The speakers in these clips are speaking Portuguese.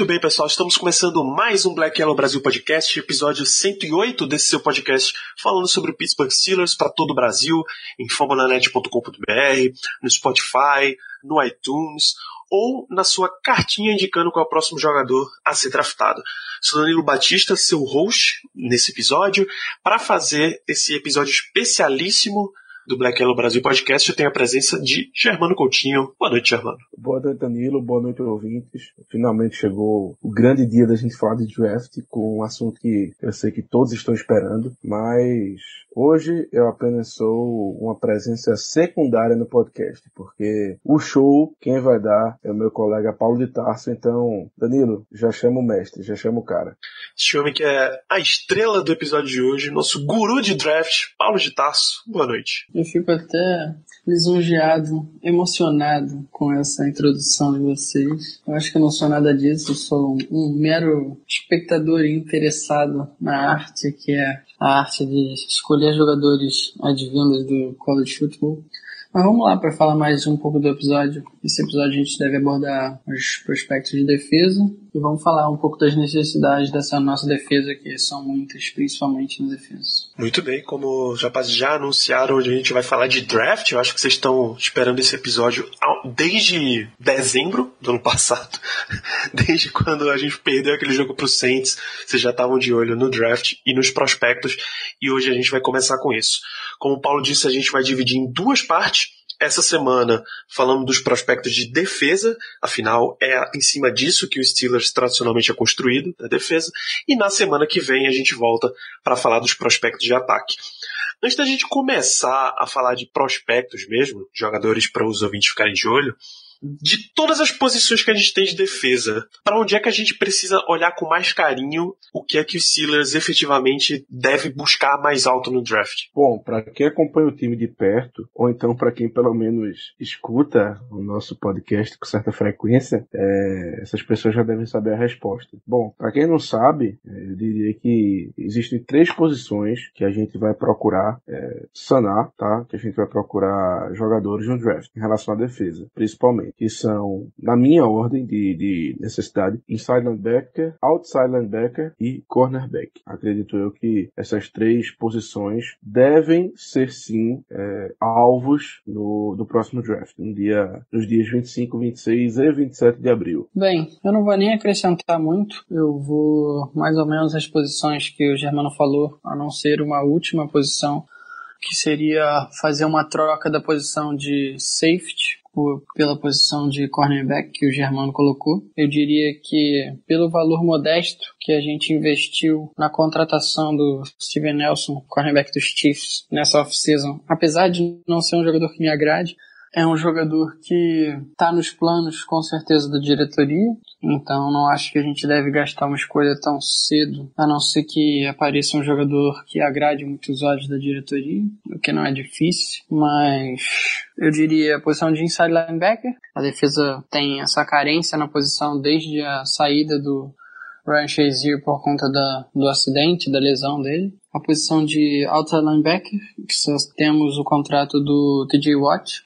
Muito bem, pessoal, estamos começando mais um Black Yellow Brasil Podcast, episódio 108 desse seu podcast, falando sobre o Pittsburgh Steelers para todo o Brasil, em fambonanet.com.br, no Spotify, no iTunes ou na sua cartinha indicando qual é o próximo jogador a ser draftado. Sou Danilo Batista, seu host nesse episódio, para fazer esse episódio especialíssimo do Black Yellow Brasil Podcast, eu tenho a presença de Germano Coutinho. Boa noite, Germano. Boa noite, Danilo. Boa noite, ouvintes. Finalmente chegou o grande dia da gente falar de draft com um assunto que eu sei que todos estão esperando, mas hoje eu apenas sou uma presença secundária no podcast, porque o show quem vai dar é o meu colega Paulo de Tarso. Então, Danilo, já chama o mestre, já chama o cara. Este homem que é a estrela do episódio de hoje, nosso guru de draft, Paulo de Tarso. Boa noite. Eu fico até lisonjeado, emocionado com essa introdução de vocês. Eu acho que eu não sou nada disso, eu sou um, um mero espectador interessado na arte, que é a arte de escolher jogadores advindos do college football. Mas vamos lá para falar mais um pouco do episódio. Esse episódio a gente deve abordar os prospectos de defesa e vamos falar um pouco das necessidades dessa nossa defesa, que são muitas, principalmente na defesa. Muito bem, como os rapazes já anunciaram, hoje a gente vai falar de draft. Eu acho que vocês estão esperando esse episódio desde dezembro do ano passado. Desde quando a gente perdeu aquele jogo pro Saints, vocês já estavam de olho no draft e nos prospectos. E hoje a gente vai começar com isso. Como o Paulo disse, a gente vai dividir em duas partes. Essa semana falamos dos prospectos de defesa, afinal é em cima disso que o Steelers tradicionalmente é construído, da defesa, e na semana que vem a gente volta para falar dos prospectos de ataque. Antes da gente começar a falar de prospectos mesmo, jogadores para os ouvintes ficarem de olho, de todas as posições que a gente tem de defesa, para onde é que a gente precisa olhar com mais carinho o que é que o Steelers efetivamente deve buscar mais alto no draft? Bom, para quem acompanha o time de perto, ou então para quem pelo menos escuta o nosso podcast com certa frequência, é, essas pessoas já devem saber a resposta. Bom, para quem não sabe, é, eu diria que existem três posições que a gente vai procurar é, sanar, tá? Que a gente vai procurar jogadores no draft em relação à defesa, principalmente que são, na minha ordem de, de necessidade, inside linebacker, outside linebacker e cornerback. Acredito eu que essas três posições devem ser sim é, alvos no, no próximo draft, no dia, nos dias 25, 26 e 27 de abril. Bem, eu não vou nem acrescentar muito, eu vou mais ou menos as posições que o Germano falou, a não ser uma última posição, que seria fazer uma troca da posição de safety por, pela posição de cornerback que o Germano colocou. Eu diria que pelo valor modesto que a gente investiu na contratação do Steven Nelson, cornerback dos Chiefs, nessa off-season, apesar de não ser um jogador que me agrade, é um jogador que está nos planos com certeza da diretoria, então não acho que a gente deve gastar uma escolha tão cedo, a não ser que apareça um jogador que agrade muito os olhos da diretoria, o que não é difícil, mas eu diria a posição de inside linebacker. A defesa tem essa carência na posição desde a saída do Ryan Shazier por conta da, do acidente, da lesão dele. A posição de outside linebacker, que só temos o contrato do TJ Watt,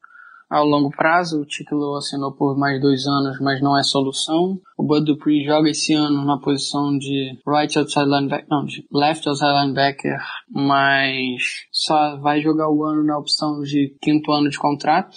ao longo prazo. O título assinou por mais dois anos, mas não é solução. O Bud Dupree joga esse ano na posição de right outside linebacker, não, de left outside linebacker, mas só vai jogar o ano na opção de quinto ano de contrato.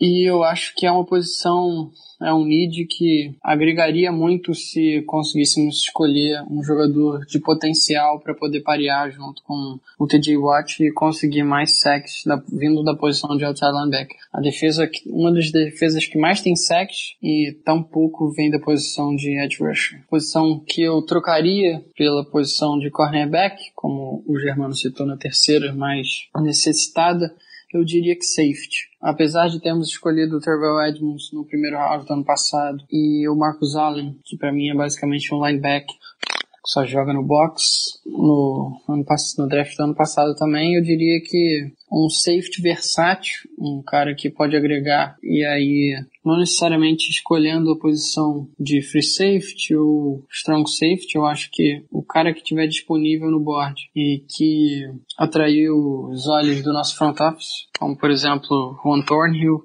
E eu acho que é uma posição, é um need que agregaria muito se conseguíssemos escolher um jogador de potencial para poder parear junto com o TJ Watt e conseguir mais sacks da, vindo da posição de outside linebacker. A defesa, uma das defesas que mais tem sacks e tão pouco vem da posição de edge rusher. Posição que eu trocaria pela posição de cornerback, como o Germano citou na terceira, mais necessitada eu diria que safety. Apesar de termos escolhido o Terrell Edmonds no primeiro round do ano passado e o Marcus Allen, que para mim é basicamente um linebacker, só joga no box. No, ano, no draft do ano passado também, eu diria que um safety versátil, um cara que pode agregar e aí não necessariamente escolhendo a posição de free safety ou strong safety, eu acho que o cara que tiver disponível no board e que atraiu os olhos do nosso front office, como por exemplo Juan Thornhill,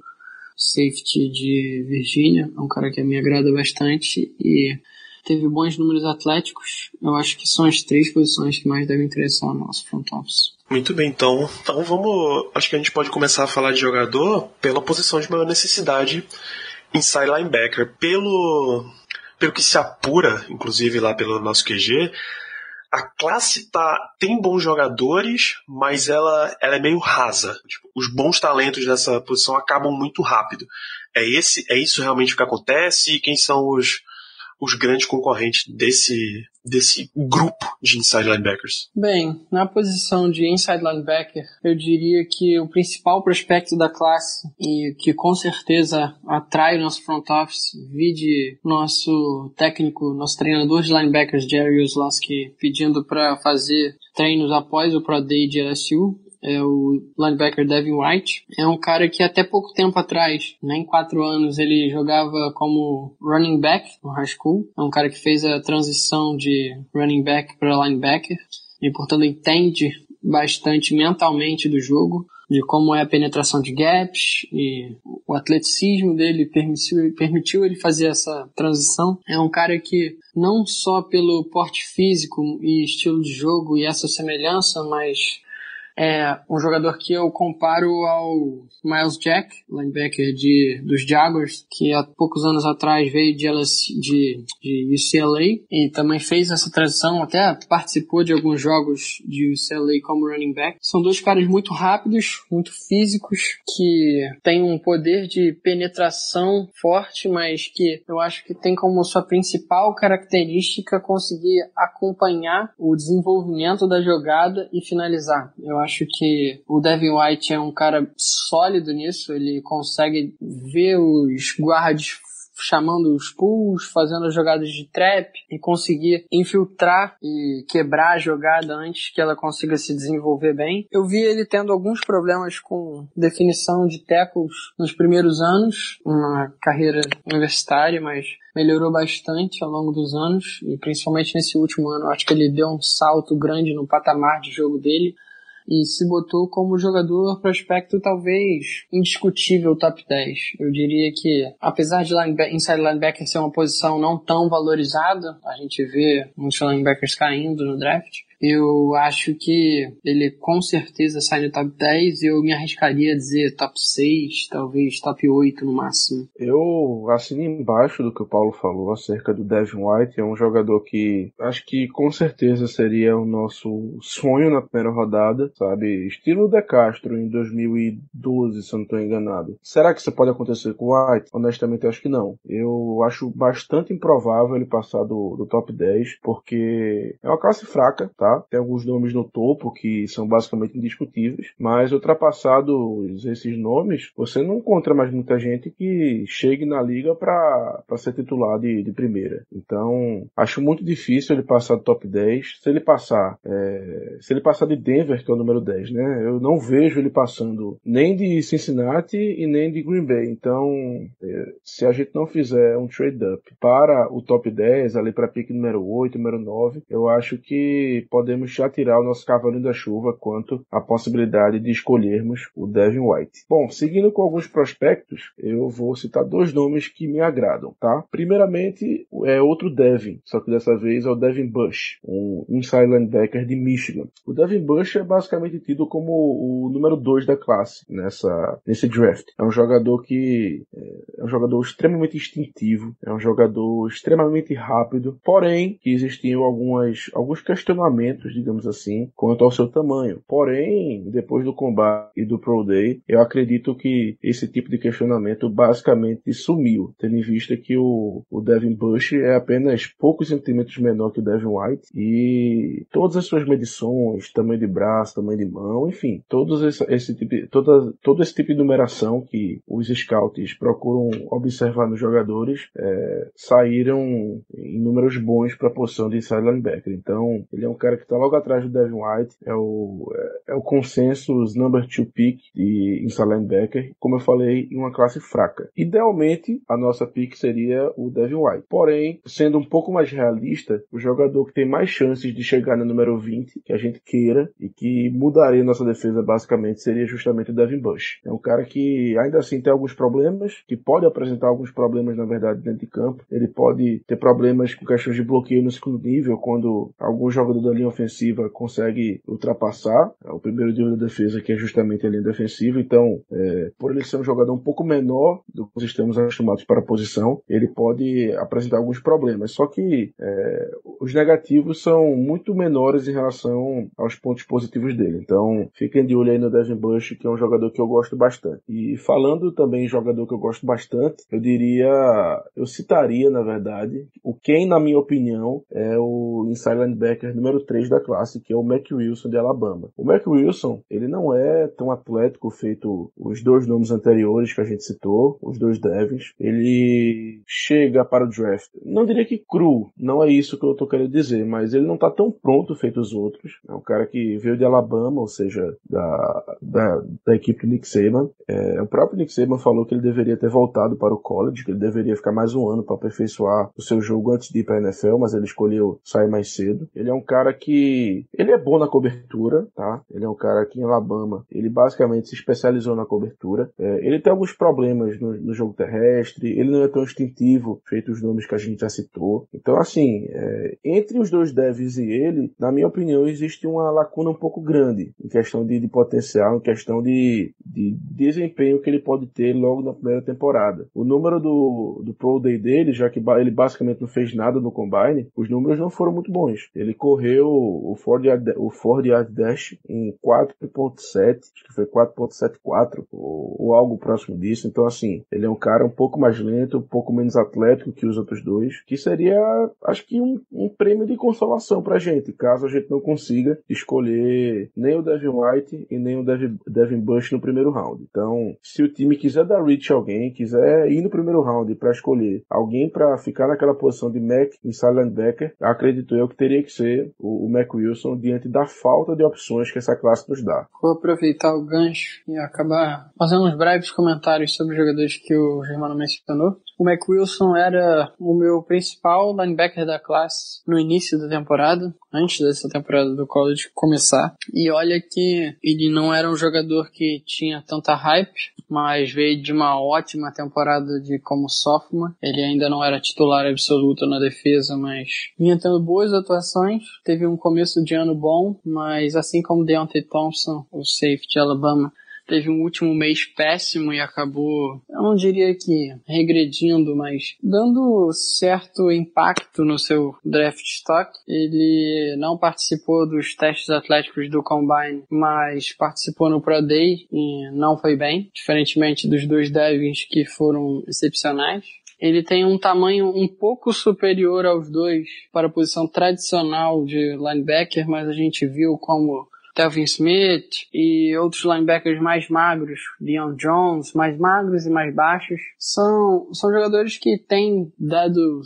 safety de Virgínia, é um cara que me agrada bastante e teve bons números atléticos. Eu acho que são as três posições que mais devem interessar no nosso front office. Muito bem, então, então vamos. Acho que a gente pode começar a falar de jogador pela posição de maior necessidade inside linebacker. Pelo, pelo que se apura, inclusive lá pelo nosso QG, a classe tá, tem bons jogadores, mas ela, ela é meio rasa. Tipo, os bons talentos dessa posição acabam muito rápido. É, esse, é isso realmente que acontece? Quem são os, os grandes concorrentes desse, desse grupo de inside linebackers? Bem, na posição de inside linebacker, eu diria que o principal prospecto da classe e que com certeza atrai o nosso front office, vide nosso técnico, nosso treinador de linebackers, Jerry Oslowski, pedindo para fazer treinos após o Pro Day de LSU, é o linebacker Devin White. É um cara que até pouco tempo atrás, nem né, quatro anos, ele jogava como running back no high school. É um cara que fez a transição de running back para linebacker e, portanto, entende bastante mentalmente do jogo, de como é a penetração de gaps e o atleticismo dele permitiu, permitiu ele fazer essa transição. É um cara que não só pelo porte físico e estilo de jogo e essa semelhança, mas é um jogador que eu comparo ao Miles Jack, linebacker de, dos Jaguars, que há poucos anos atrás veio de, de, de UCLA e também fez essa transição, até participou de alguns jogos de UCLA como running back. São dois caras muito rápidos, muito físicos, que têm um poder de penetração forte, mas que eu acho que tem como sua principal característica conseguir acompanhar o desenvolvimento da jogada e finalizar. Eu acho que o Devin White é um cara sólido nisso, ele consegue ver os guards chamando os pulls, fazendo jogadas de trap e conseguir infiltrar e quebrar a jogada antes que ela consiga se desenvolver bem. Eu vi ele tendo alguns problemas com definição de tackles nos primeiros anos na carreira universitária, mas melhorou bastante ao longo dos anos e principalmente nesse último ano. Acho que ele deu um salto grande no patamar de jogo dele e se botou como jogador prospecto talvez indiscutível top 10. Eu diria que, apesar de linebacker, inside linebacker ser uma posição não tão valorizada, a gente vê muitos linebackers caindo no draft, eu acho que ele com certeza sai no top 10 e eu me arriscaria a dizer top 6, talvez top 8 no máximo. Eu assino embaixo do que o Paulo falou acerca do Devin White. É um jogador que acho que com certeza seria o nosso sonho na primeira rodada, sabe? Estilo De Castro em 2012, se eu não estou enganado. Será que isso pode acontecer com o White? Honestamente, acho que não. Eu acho bastante improvável ele passar do, do top 10, porque é uma classe fraca, tá? Tem alguns nomes no topo que são basicamente indiscutíveis, mas ultrapassados esses nomes, você não encontra mais muita gente que chegue na liga para ser titular de, de, primeira. Então, acho muito difícil ele passar do top 10. Se ele passar, é, se ele passar de Denver, que é o número 10, né? Eu não vejo ele passando nem de Cincinnati e nem de Green Bay. Então, é, se a gente não fizer um trade-up para o top 10, ali para pique número 8, número 9, eu acho que podemos já tirar o nosso cavalinho da chuva quanto à possibilidade de escolhermos o Devin White. Bom, seguindo com alguns prospectos, eu vou citar dois nomes que me agradam, tá? Primeiramente é outro Devin, só que dessa vez é o Devin Bush, um inside linebacker de Michigan. O Devin Bush é basicamente tido como o número 2 da classe nessa, nesse draft. É um jogador que é, é um jogador extremamente instintivo, é um jogador extremamente rápido, porém que existiam algumas, alguns questionamentos digamos assim, quanto ao seu tamanho. Porém, depois do combate e do Pro Day, eu acredito que esse tipo de questionamento basicamente sumiu, tendo em vista que o, o Devin Bush é apenas poucos centímetros menor que o Devin White e todas as suas medições, tamanho de braço, tamanho de mão, enfim, todos esse, esse tipo, toda, todo esse tipo de numeração que os scouts procuram observar nos jogadores é, saíram em números bons para a posição de inside linebacker. Então, ele é um cara que está logo atrás do Devin White, é o, é, é o consensus number two pick de inside linebacker, como eu falei, em uma classe fraca. Idealmente, a nossa pick seria o Devin White. Porém, sendo um pouco mais realista, o jogador que tem mais chances de chegar no número 20, que a gente queira, e que mudaria nossa defesa basicamente, seria justamente o Devin Bush. É um cara que ainda assim tem alguns problemas, que pode apresentar alguns problemas, na verdade, dentro de campo. Ele pode ter problemas com questões de bloqueio no segundo nível, quando algum jogador da linha ofensiva consegue ultrapassar é o primeiro nível da defesa, que é justamente a linha defensiva. Então, é, por ele ser um jogador um pouco menor do que estamos acostumados para a posição, ele pode apresentar alguns problemas. Só que é, os negativos são muito menores em relação aos pontos positivos dele. Então, fiquem de olho aí no Devin Bush, que é um jogador que eu gosto bastante. E falando também em jogador que eu gosto bastante, eu diria, eu citaria, na verdade, o quem, na minha opinião, é o inside linebacker número 3 da classe, que é o Mac Wilson de Alabama. O Mac Wilson, ele não é tão atlético feito os dois nomes anteriores que a gente citou, os dois Devins. Ele chega para o draft, não diria que cru, não é isso que eu tô querendo dizer, mas ele não tá tão pronto feito os outros. É um cara que veio de Alabama, ou seja, da, da, da equipe do Nick Saban. É, o próprio Nick Saban falou que ele deveria ter voltado para o college, que ele deveria ficar mais um ano para aperfeiçoar o seu jogo antes de ir para a NFL, mas ele escolheu sair mais cedo. Ele é um cara que ele é bom na cobertura, tá? Ele é um cara que em Alabama, ele basicamente se especializou na cobertura. É, ele tem alguns problemas no, no, jogo terrestre, ele não é tão instintivo, feito os nomes que a gente já citou. Então, assim, é, entre os dois devs e ele, na minha opinião, existe uma lacuna um pouco grande em questão de, de potencial, em questão de, de desempenho que ele pode ter logo na primeira temporada. O número do, do Pro Day dele, já que ele basicamente não fez nada no Combine, os números não foram muito bons. Ele correu o Ford o Ford Dash em 4.7, acho que foi 4.74 ou, ou algo próximo disso. Então, assim, ele é um cara um pouco mais lento, um pouco menos atlético que os outros dois, que seria, acho que um, um prêmio de consolação pra gente, caso a gente não consiga escolher nem o Devin White e nem o Devin, Devin Bush no primeiro round. Então, se o time quiser dar reach a alguém, quiser ir no primeiro round para escolher alguém para ficar naquela posição de Mac e Silent Becker, acredito eu que teria que ser o, o Mac Wilson diante da falta de opções que essa classe nos dá. Vou aproveitar o gancho e acabar fazendo uns breves comentários sobre os jogadores que o Germano mencionou. O Mac Wilson era o meu principal linebacker da classe no início da temporada, antes dessa temporada do college começar. E olha que ele não era um jogador que tinha tanta hype, mas veio de uma ótima temporada de como sophomore. Ele ainda não era titular absoluto na defesa, mas vinha tendo boas atuações. Teve um começo de ano bom, mas assim como Deontay Thompson, o safety de Alabama, teve um último mês péssimo e acabou, eu não diria que regredindo, mas dando certo impacto no seu draft stock. Ele não participou dos testes atléticos do Combine, mas participou no Pro Day e não foi bem, diferentemente dos dois Devins que foram excepcionais. Ele tem um tamanho um pouco superior aos dois para a posição tradicional de linebacker, mas a gente viu como Telvin Smith e outros linebackers mais magros, Leon Jones, mais magros e mais baixos, são, são jogadores que têm dado,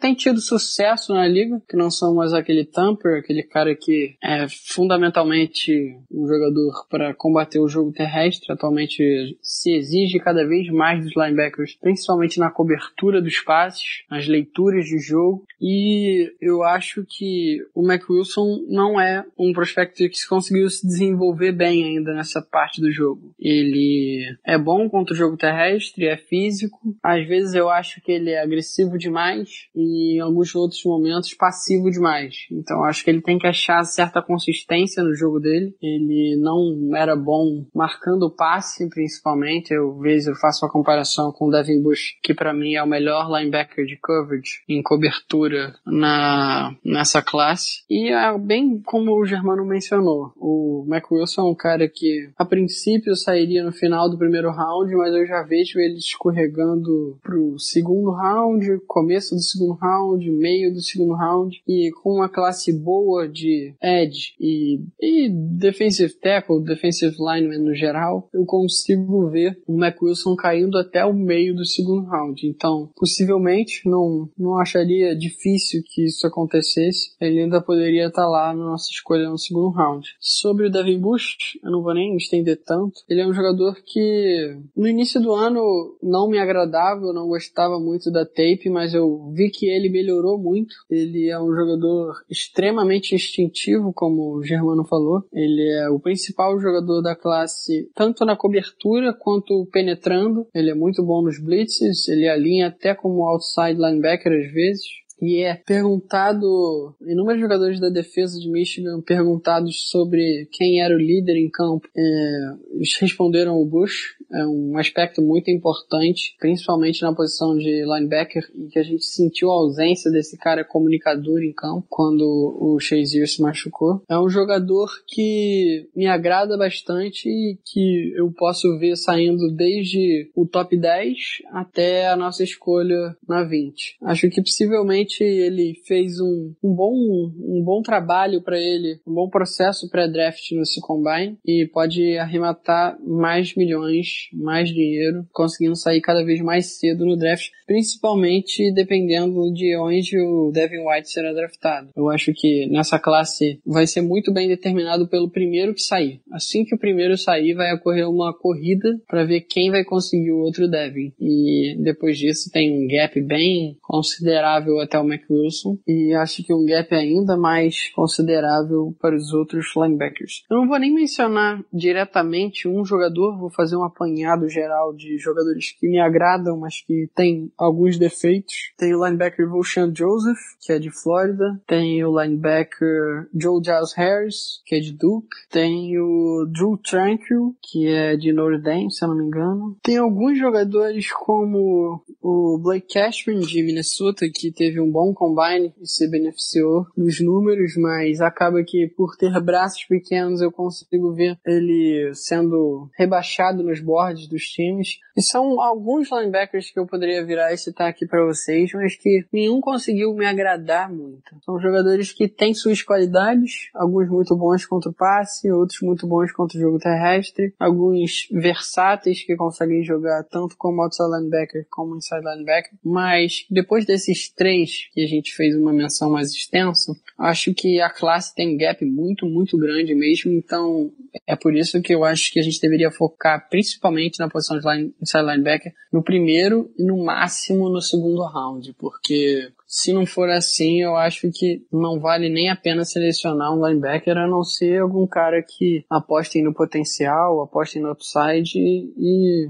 têm tido sucesso na liga, que não são mais aquele Tamper, aquele cara que é fundamentalmente um jogador para combater o jogo terrestre. Atualmente se exige cada vez mais dos linebackers, principalmente na cobertura dos passes, nas leituras de jogo. E eu acho que o Mac Wilson não é um prospecto que se conseguiu se desenvolver bem ainda nessa parte do jogo. Ele é bom contra o jogo terrestre, é físico. Às vezes eu acho que ele é agressivo demais e em alguns outros momentos passivo demais. Então acho que ele tem que achar certa consistência no jogo dele. Ele não era bom marcando o passe, principalmente. Eu vejo, eu faço uma comparação com o Devin Bush, que para mim é o melhor linebacker de coverage em cobertura na nessa classe. E é bem como o Germano mencionou. O Mac Wilson é um cara que a princípio sairia no final do primeiro round, mas eu já vejo ele escorregando pro segundo round, começo do segundo round, meio do segundo round e com uma classe boa de edge e, e defensive tackle, defensive lineman no geral, eu consigo ver o Mac Wilson caindo até o meio do segundo round. Então, possivelmente, não, não acharia difícil que isso acontecesse. Ele ainda poderia estar lá na nossa escolha no segundo round. Sobre o Devin Bush, eu não vou nem estender tanto. Ele é um jogador que no início do ano não me agradava, eu não gostava muito da tape, mas eu vi que ele melhorou muito. Ele é um jogador extremamente instintivo, como o Germano falou. Ele é o principal jogador da classe, tanto na cobertura quanto penetrando. Ele é muito bom nos blitzes, ele alinha até como outside linebacker às vezes e é perguntado, inúmeros jogadores da defesa de Michigan perguntados sobre quem era o líder em campo, é, eles responderam o Bush, é um aspecto muito importante, principalmente na posição de linebacker, em que a gente sentiu a ausência desse cara comunicador em campo quando o Shazier se machucou. É um jogador que me agrada bastante e que eu posso ver saindo desde o top 10 até a nossa escolha na 20. Acho que possivelmente ele fez um, um bom um bom trabalho para ele, um bom processo pré-draft nesse combine e pode arrematar mais milhões, mais dinheiro, conseguindo sair cada vez mais cedo no draft, principalmente dependendo de onde o Devin White será draftado. Eu acho que nessa classe vai ser muito bem determinado pelo primeiro que sair. Assim que o primeiro sair, vai ocorrer uma corrida para ver quem vai conseguir o outro Devin. E depois disso tem um gap bem considerável até o Mac Wilson e acho que um gap ainda mais considerável para os outros linebackers. Eu não vou nem mencionar diretamente um jogador, vou fazer um apanhado geral de jogadores que me agradam, mas que tem alguns defeitos. Tem o linebacker Volshan Joseph, que é de Flórida. Tem o linebacker Joe Giles Harris, que é de Duke. Tem o Drew Tranquil, que é de Notre Dame, se eu não me engano. Tem alguns jogadores como o Blake Cashman, de Minnesota, que teve um bom combine e se beneficiou dos números, mas acaba que por ter braços pequenos eu consigo ver ele sendo rebaixado nos boards dos times. E são alguns linebackers que eu poderia virar e citar aqui para vocês, mas que nenhum conseguiu me agradar muito. São jogadores que têm suas qualidades, alguns muito bons contra o passe, outros muito bons contra o jogo terrestre, alguns versáteis que conseguem jogar tanto como outside linebacker como inside linebacker, mas depois desses três que a gente fez uma menção mais extensa, acho que a classe tem um gap muito, muito grande mesmo, então é por isso que eu acho que a gente deveria focar principalmente na posição de line, inside linebacker no primeiro e no máximo no segundo round, porque se não for assim, eu acho que não vale nem a pena selecionar um linebacker a não ser algum cara que aposte no potencial, aposte no upside e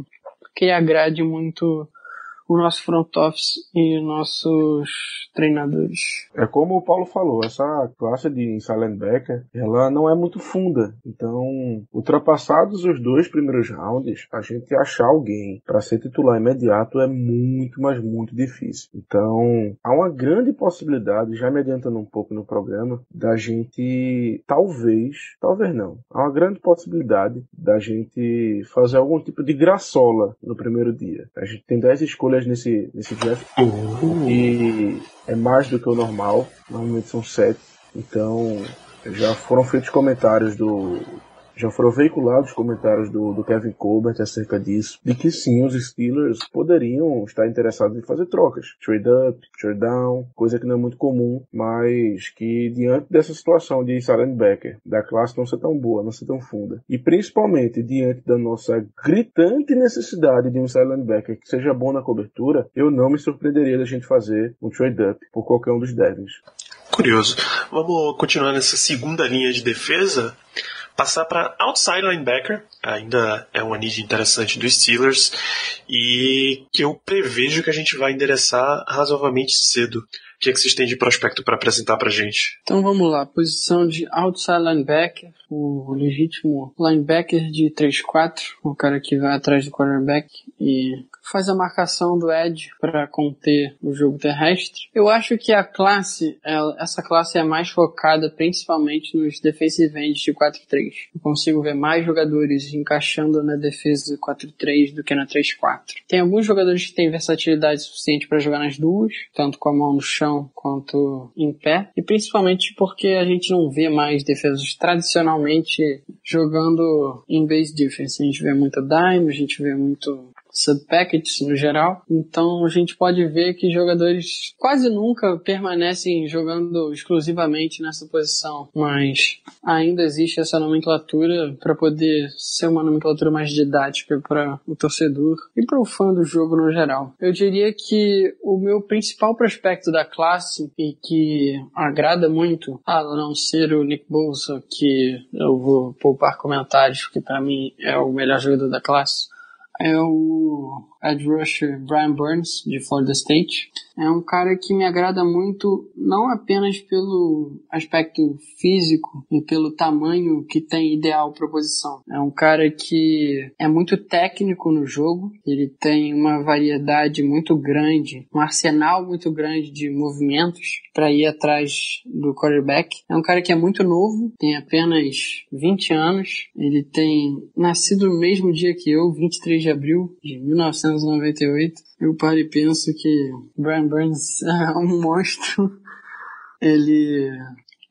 que agrade muito o nosso front office e nossos treinadores. É como o Paulo falou, essa classe de Silent Backer, ela não é muito funda. Então, ultrapassados os dois primeiros rounds, a gente achar alguém para ser titular imediato é muito, mas muito difícil. Então, há uma grande possibilidade, já me adiantando um pouco no programa, da gente talvez, talvez não, há uma grande possibilidade da gente fazer algum tipo de graçola no primeiro dia. A gente tem 10 escolhas nesse, nesse draft. E é mais do que o normal, normalmente são 7. Então, já foram feitos comentários do já foram veiculados comentários do, do Kevin Colbert acerca disso, de que sim, os Steelers poderiam estar interessados em fazer trocas, trade up, trade down, coisa que não é muito comum, mas que diante dessa situação de Silent Becker, da classe não ser tão boa, não ser tão funda, e principalmente diante da nossa gritante necessidade de um Silent Becker que seja bom na cobertura, eu não me surpreenderia da gente fazer um trade up por qualquer um dos Devils. Curioso. Vamos continuar nessa segunda linha de defesa. Passar para outside linebacker, ainda é uma need interessante dos Steelers e que eu prevejo que a gente vai endereçar razoavelmente cedo. Que, é que vocês têm de prospecto para apresentar pra gente? Então vamos lá, posição de outside linebacker, o legítimo linebacker de 3-4, o cara que vai atrás do quarterback e faz a marcação do edge para conter o jogo terrestre. Eu acho que a classe, essa classe é mais focada principalmente nos defensive ends de 4-3. Eu consigo ver mais jogadores encaixando na defesa 4-3 do que na 3-4. Tem alguns jogadores que têm versatilidade suficiente para jogar nas duas, tanto com a mão no chão quanto em pé, e principalmente porque a gente não vê mais defesas tradicionalmente jogando em base defense. A gente vê muito dime, a gente vê muito subpackets no geral. Então a gente pode ver que jogadores quase nunca permanecem jogando exclusivamente nessa posição, mas ainda existe essa nomenclatura para poder ser uma nomenclatura mais didática para o torcedor e para o fã do jogo no geral. Eu diria que o meu principal prospecto da classe e que agrada muito, a não ser o Nick Bolsa, que eu vou poupar comentários, porque para mim é o melhor jogador da classe, é o edge rusher Brian Burns, de Florida State. É um cara que me agrada muito, não apenas pelo aspecto físico e pelo tamanho que tem ideal para posição. É um cara que é muito técnico no jogo, ele tem uma variedade muito grande, um arsenal muito grande de movimentos para ir atrás do quarterback. É um cara que é muito novo, tem apenas 20 anos, ele tem nascido no mesmo dia que eu, 23 de abril de 1998. Eu paro e penso que Brian Burns é um monstro. Ele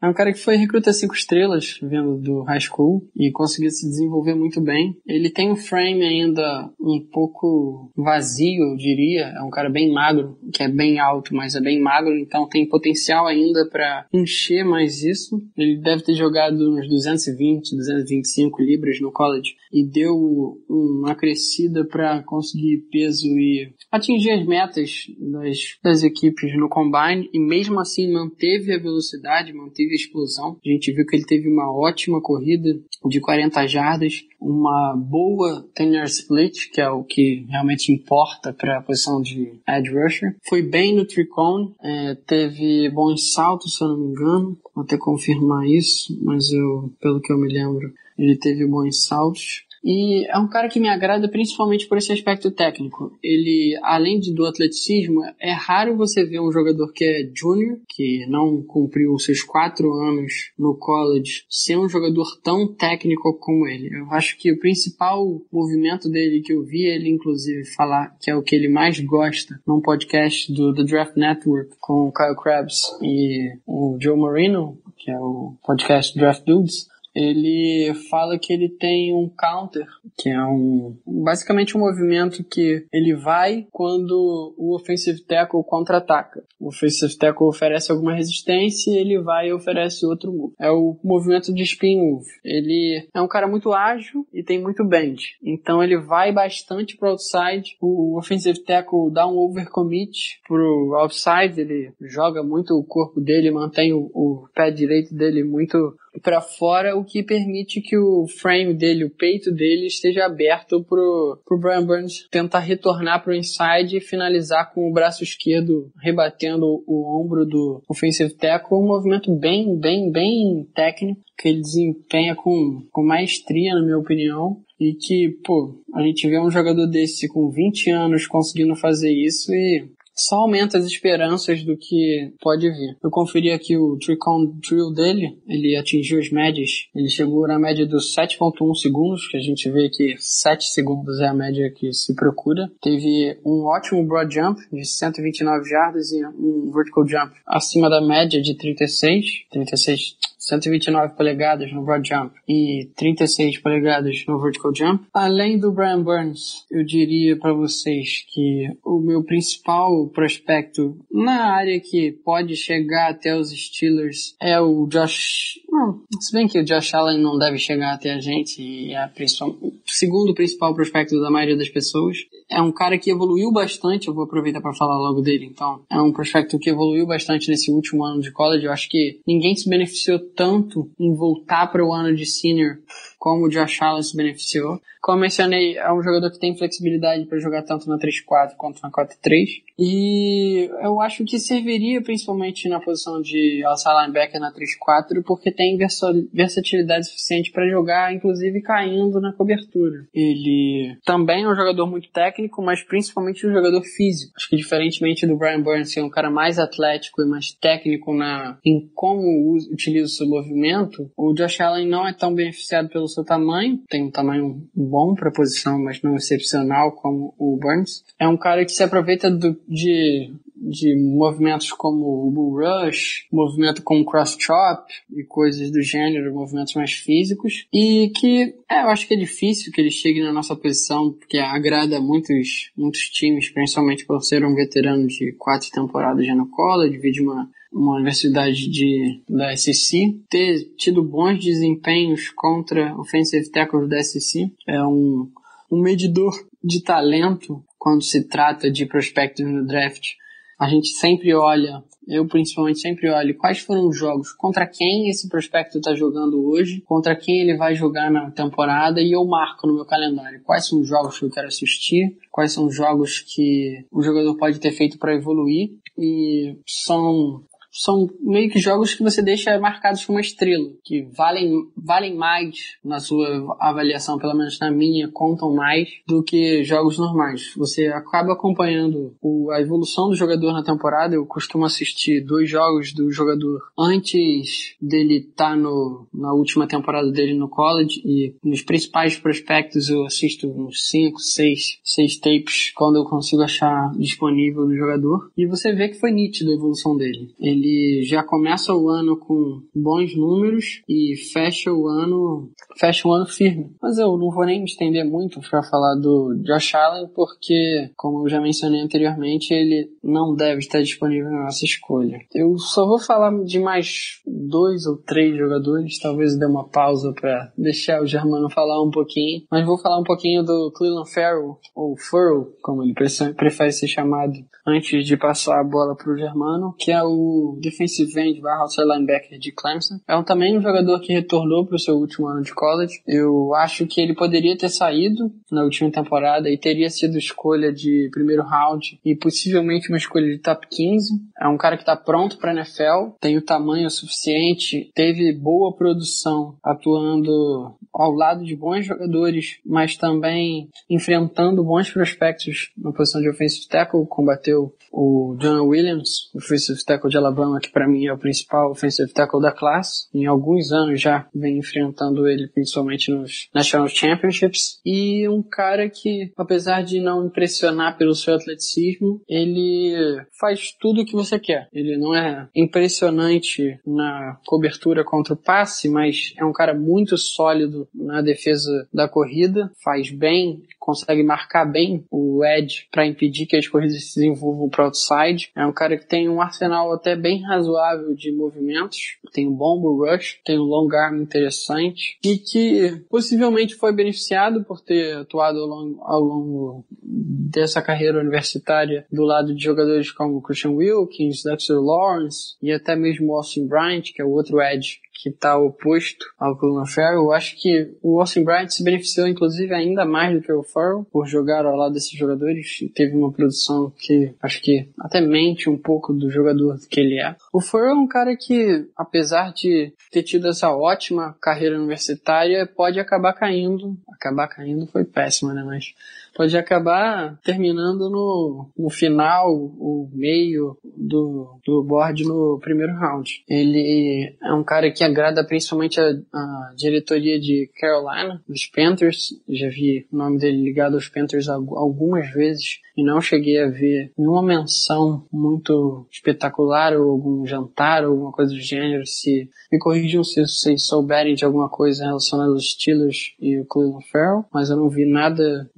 é um cara que foi recruta cinco estrelas, vindo do high school, e conseguiu se desenvolver muito bem. Ele tem um frame ainda um pouco vazio, eu diria. É um cara bem magro, que é bem alto, mas é bem magro, então tem potencial ainda para encher mais isso. Ele deve ter jogado uns 220, 225 libras no college e deu uma crescida para conseguir peso e atingir as metas das, das equipes no combine e mesmo assim manteve a velocidade, manteve explosão. A gente viu que ele teve uma ótima corrida de 40 jardas, uma boa tenure split, que é o que realmente importa para a posição de edge rusher. Foi bem no tricone, é, teve bons saltos, se eu não me engano. Vou até confirmar isso, mas eu, pelo que eu me lembro, ele teve bons saltos. E é um cara que me agrada principalmente por esse aspecto técnico. Ele, além de, do atleticismo, é raro você ver um jogador que é júnior, que não cumpriu seus quatro anos no college, ser um jogador tão técnico como ele. Eu acho que o principal movimento dele que eu vi ele, inclusive, falar que é o que ele mais gosta num podcast do The Draft Network com o Kyle Krabs e o Joe Marino, que é o podcast Draft Dudes, ele fala que ele tem um counter, que é um basicamente um movimento que ele vai quando o offensive tackle contra-ataca. O offensive tackle oferece alguma resistência e ele vai e oferece outro move. É o movimento de spin move. Ele é um cara muito ágil e tem muito bend. Então ele vai bastante pro outside. O offensive tackle dá um overcommit pro outside, ele joga muito o corpo dele, mantém o, o pé direito dele muito para fora, o que permite que o frame dele, o peito dele, esteja aberto pro, pro Brian Burns tentar retornar pro inside e finalizar com o braço esquerdo rebatendo o ombro do offensive tackle. Um movimento bem, bem, bem técnico que ele desempenha com, com maestria, na minha opinião. E que, pô, a gente vê um jogador desse com 20 anos conseguindo fazer isso e só aumenta as esperanças do que pode vir. Eu conferi aqui o Tricon Drill dele, ele atingiu as médias, ele chegou na média dos 7.1 segundos, que a gente vê que 7 segundos é a média que se procura. Teve um ótimo broad jump de 129 jardas e um vertical jump acima da média de 36, 36 129 polegadas no broad jump e 36 polegadas no vertical jump. Além do Brian Burns, eu diria para vocês que o meu principal prospecto na área que pode chegar até os Steelers é o Josh. Não, se bem que o Josh Allen não deve chegar até a gente e é o segundo principal prospecto da maioria das pessoas é um cara que evoluiu bastante, eu vou aproveitar para falar logo dele, então. É um prospecto que evoluiu bastante nesse último ano de college. Eu acho que ninguém se beneficiou tanto em voltar para o ano de senior como o Josh Allen se beneficiou. Como eu mencionei, é um jogador que tem flexibilidade para jogar tanto na 3-4 quanto na 4-3. E eu acho que serviria principalmente na posição de outside linebacker na 3-4, porque tem versatilidade suficiente para jogar, inclusive caindo na cobertura. Ele também é um jogador muito técnico, mas principalmente um jogador físico. Acho que diferentemente do Brian Burns, que é um cara mais atlético e mais técnico na, em como usa, utiliza o seu movimento, o Josh Allen não é tão beneficiado pelo seu tamanho, tem um tamanho bom para posição, mas não excepcional como o Burns. É um cara que se aproveita do, de, de movimentos como o Bull Rush, movimento como Cross Chop e coisas do gênero, movimentos mais físicos. E que é, eu acho que é difícil que ele chegue na nossa posição, porque agrada muitos, muitos times, principalmente por ser um veterano de quatro temporadas já no college, de uma uma universidade de, da SEC, ter tido bons desempenhos contra offensive tackles da SEC. É um, um medidor de talento quando se trata de prospectos no draft. A gente sempre olha, eu principalmente sempre olho quais foram os jogos, contra quem esse prospecto está jogando hoje, contra quem ele vai jogar na temporada e eu marco no meu calendário quais são os jogos que eu quero assistir, quais são os jogos que o jogador pode ter feito para evoluir e são são meio que jogos que você deixa marcados com uma estrela, que valem, valem mais na sua avaliação, pelo menos na minha, contam mais do que jogos normais. Você acaba acompanhando o, a evolução do jogador na temporada. Eu costumo assistir dois jogos do jogador antes dele estar tá no, na última temporada dele no college e nos principais prospectos eu assisto uns 5, 6, 6 tapes quando eu consigo achar disponível do jogador. E você vê que foi nítido a evolução dele. Ele ele já começa o ano com bons números e fecha o ano fecha o ano firme. Mas eu não vou nem me estender muito para falar do Josh Allen porque, como eu já mencionei anteriormente, ele não deve estar disponível na nossa escolha. Eu só vou falar de mais dois ou três jogadores, talvez dê uma pausa para deixar o Germano falar um pouquinho, mas vou falar um pouquinho do Cleveland Farrell ou Furrow, como ele prefere ser chamado, antes de passar a bola para o Germano, que é o defensive end barra outside linebacker de Clemson. É um, também um jogador que retornou para o seu último ano de college. Eu acho que ele poderia ter saído na última temporada e teria sido escolha de primeiro round e possivelmente uma escolha de top 15. É um cara que está pronto para NFL, tem o tamanho suficiente, teve boa produção atuando ao lado de bons jogadores, mas também enfrentando bons prospectos na posição de offensive tackle, combateu o John Williams, offensive tackle de Alabama, que para mim é o principal offensive tackle da classe. Em alguns anos já vem enfrentando ele, principalmente nos National Championships. E um cara que, apesar de não impressionar pelo seu atleticismo, ele faz tudo o que você quer. Ele não é impressionante na cobertura contra o passe, mas é um cara muito sólido na defesa da corrida, faz bem consegue marcar bem o edge para impedir que as corridas se desenvolvam para outside. É um cara que tem um arsenal até bem razoável de movimentos, tem um bom rush, tem um long arm interessante e que possivelmente foi beneficiado por ter atuado ao longo, ao longo dessa carreira universitária do lado de jogadores como Christian Wilkins, Dexter Lawrence e até mesmo Austin Bryant, que é o outro edge que está oposto ao Colin Farrell. Eu acho que o Austin Bryant se beneficiou, inclusive, ainda mais do que o Farrell por jogar ao lado desses jogadores. Teve uma produção que acho que até mente um pouco do jogador que ele é. O Farrell é um cara que, apesar de ter tido essa ótima carreira universitária, pode acabar caindo. Acabar caindo foi péssimo, né? Mas pode acabar terminando no, no final, o meio do, do board no primeiro round. Ele é um cara que agrada principalmente a, a diretoria de Carolina, dos Panthers. Já vi o nome dele ligado aos Panthers algumas vezes e não cheguei a ver nenhuma menção muito espetacular ou algum jantar ou alguma coisa do gênero. Se me corrijam se vocês souberem de alguma coisa relacionada aos Steelers e o Cleveland Farrell, mas eu não vi nada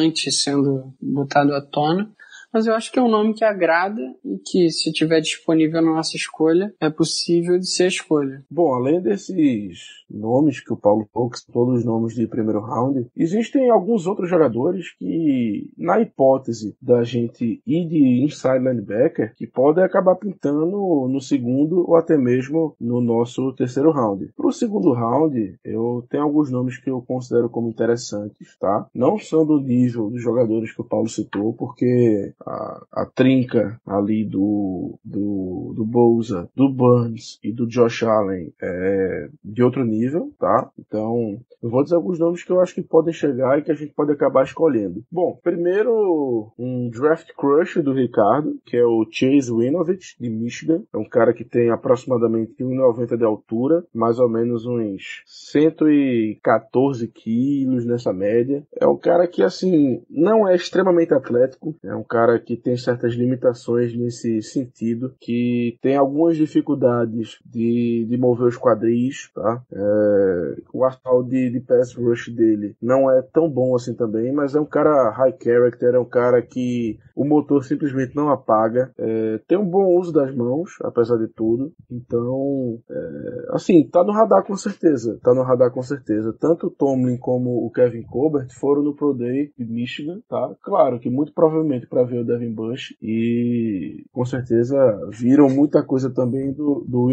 gritante sendo botado à tona. Mas eu acho que é um nome que agrada e que, se tiver disponível na nossa escolha, é possível de ser escolha. Bom, além desses nomes que o Paulo falou, todos os nomes de primeiro round, existem alguns outros jogadores que, na hipótese da gente ir de inside linebacker, que podem acabar pintando no segundo ou até mesmo no nosso terceiro round. Para o segundo round, eu tenho alguns nomes que eu considero como interessantes, tá? Não são do nível dos jogadores que o Paulo citou, porque a, a trinca ali do, do, do Bouza, do Burns e do Josh Allen é de outro nível, tá? Então, eu vou dizer alguns nomes que eu acho que podem chegar e que a gente pode acabar escolhendo. Bom, primeiro, um draft crush do Ricardo, que é o Chase Winovich, de Michigan. É um cara que tem aproximadamente 1,90 de altura, mais ou menos uns 114 quilos nessa média. É um cara que, assim, não é extremamente atlético, é um cara que tem certas limitações nesse sentido, que tem algumas dificuldades de, de mover os quadris, tá? É, o arsenal de, de pass rush dele não é tão bom assim também, mas é um cara high character, é um cara que o motor simplesmente não apaga, é, tem um bom uso das mãos, apesar de tudo, então, é, assim, tá no radar com certeza, tá no radar com certeza. Tanto o Tomlin como o Kevin Colbert foram no Pro Day de Michigan, tá? Claro que muito provavelmente para ver o Devin Bush e com certeza viram muita coisa também do, do.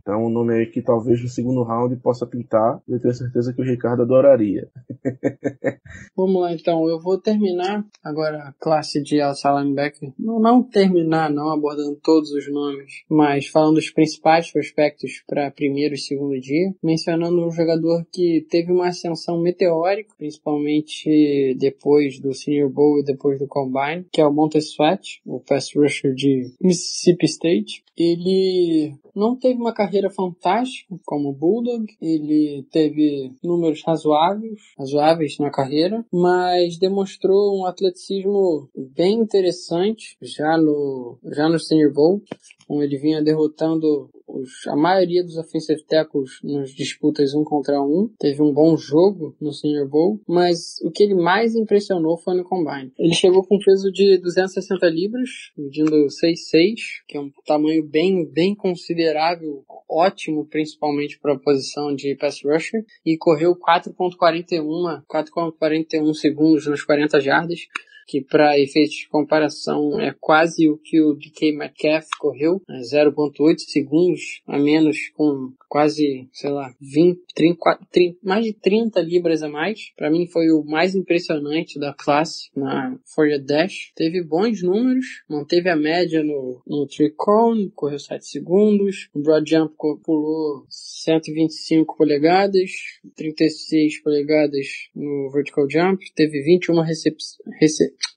Então, um nome aí que talvez no segundo round possa pintar, eu tenho certeza que o Ricardo adoraria. Vamos lá então, eu vou terminar agora a classe de outside linebacker. Não, não terminar, não abordando todos os nomes, mas falando dos principais prospectos para primeiro e segundo dia, mencionando um jogador que teve uma ascensão meteórica, principalmente depois do Senior Bowl e depois do Combine, que é o Montez Sweat, o pass rusher de Mississippi State. Ele não teve uma carreira fantástica como Bulldog, ele teve números razoáveis, razoáveis na carreira, mas demonstrou um atleticismo bem interessante já no já no Senior Bowl, onde ele vinha derrotando os, a maioria dos offensive tackles nas disputas um contra um. Teve um bom jogo no Senior Bowl, mas o que ele mais impressionou foi no Combine. Ele chegou com peso de 260 libras, medindo 6'6", que é um tamanho bem, bem considerável, ótimo, principalmente para a posição de pass rusher, e correu 4.41, 4.41 segundos nos 40 jardas, que para efeitos de comparação é quase o que o DK Metcalf correu, 0.8 segundos a menos com quase, sei lá, 20, 30, 30, mais de 30 libras a mais. Para mim foi o mais impressionante da classe na Forja Dash. Teve bons números, manteve a média no, no Tricone, correu 7 segundos. O Broad Jump pulou 125 polegadas, 36 polegadas no Vertical Jump. Teve 21 recep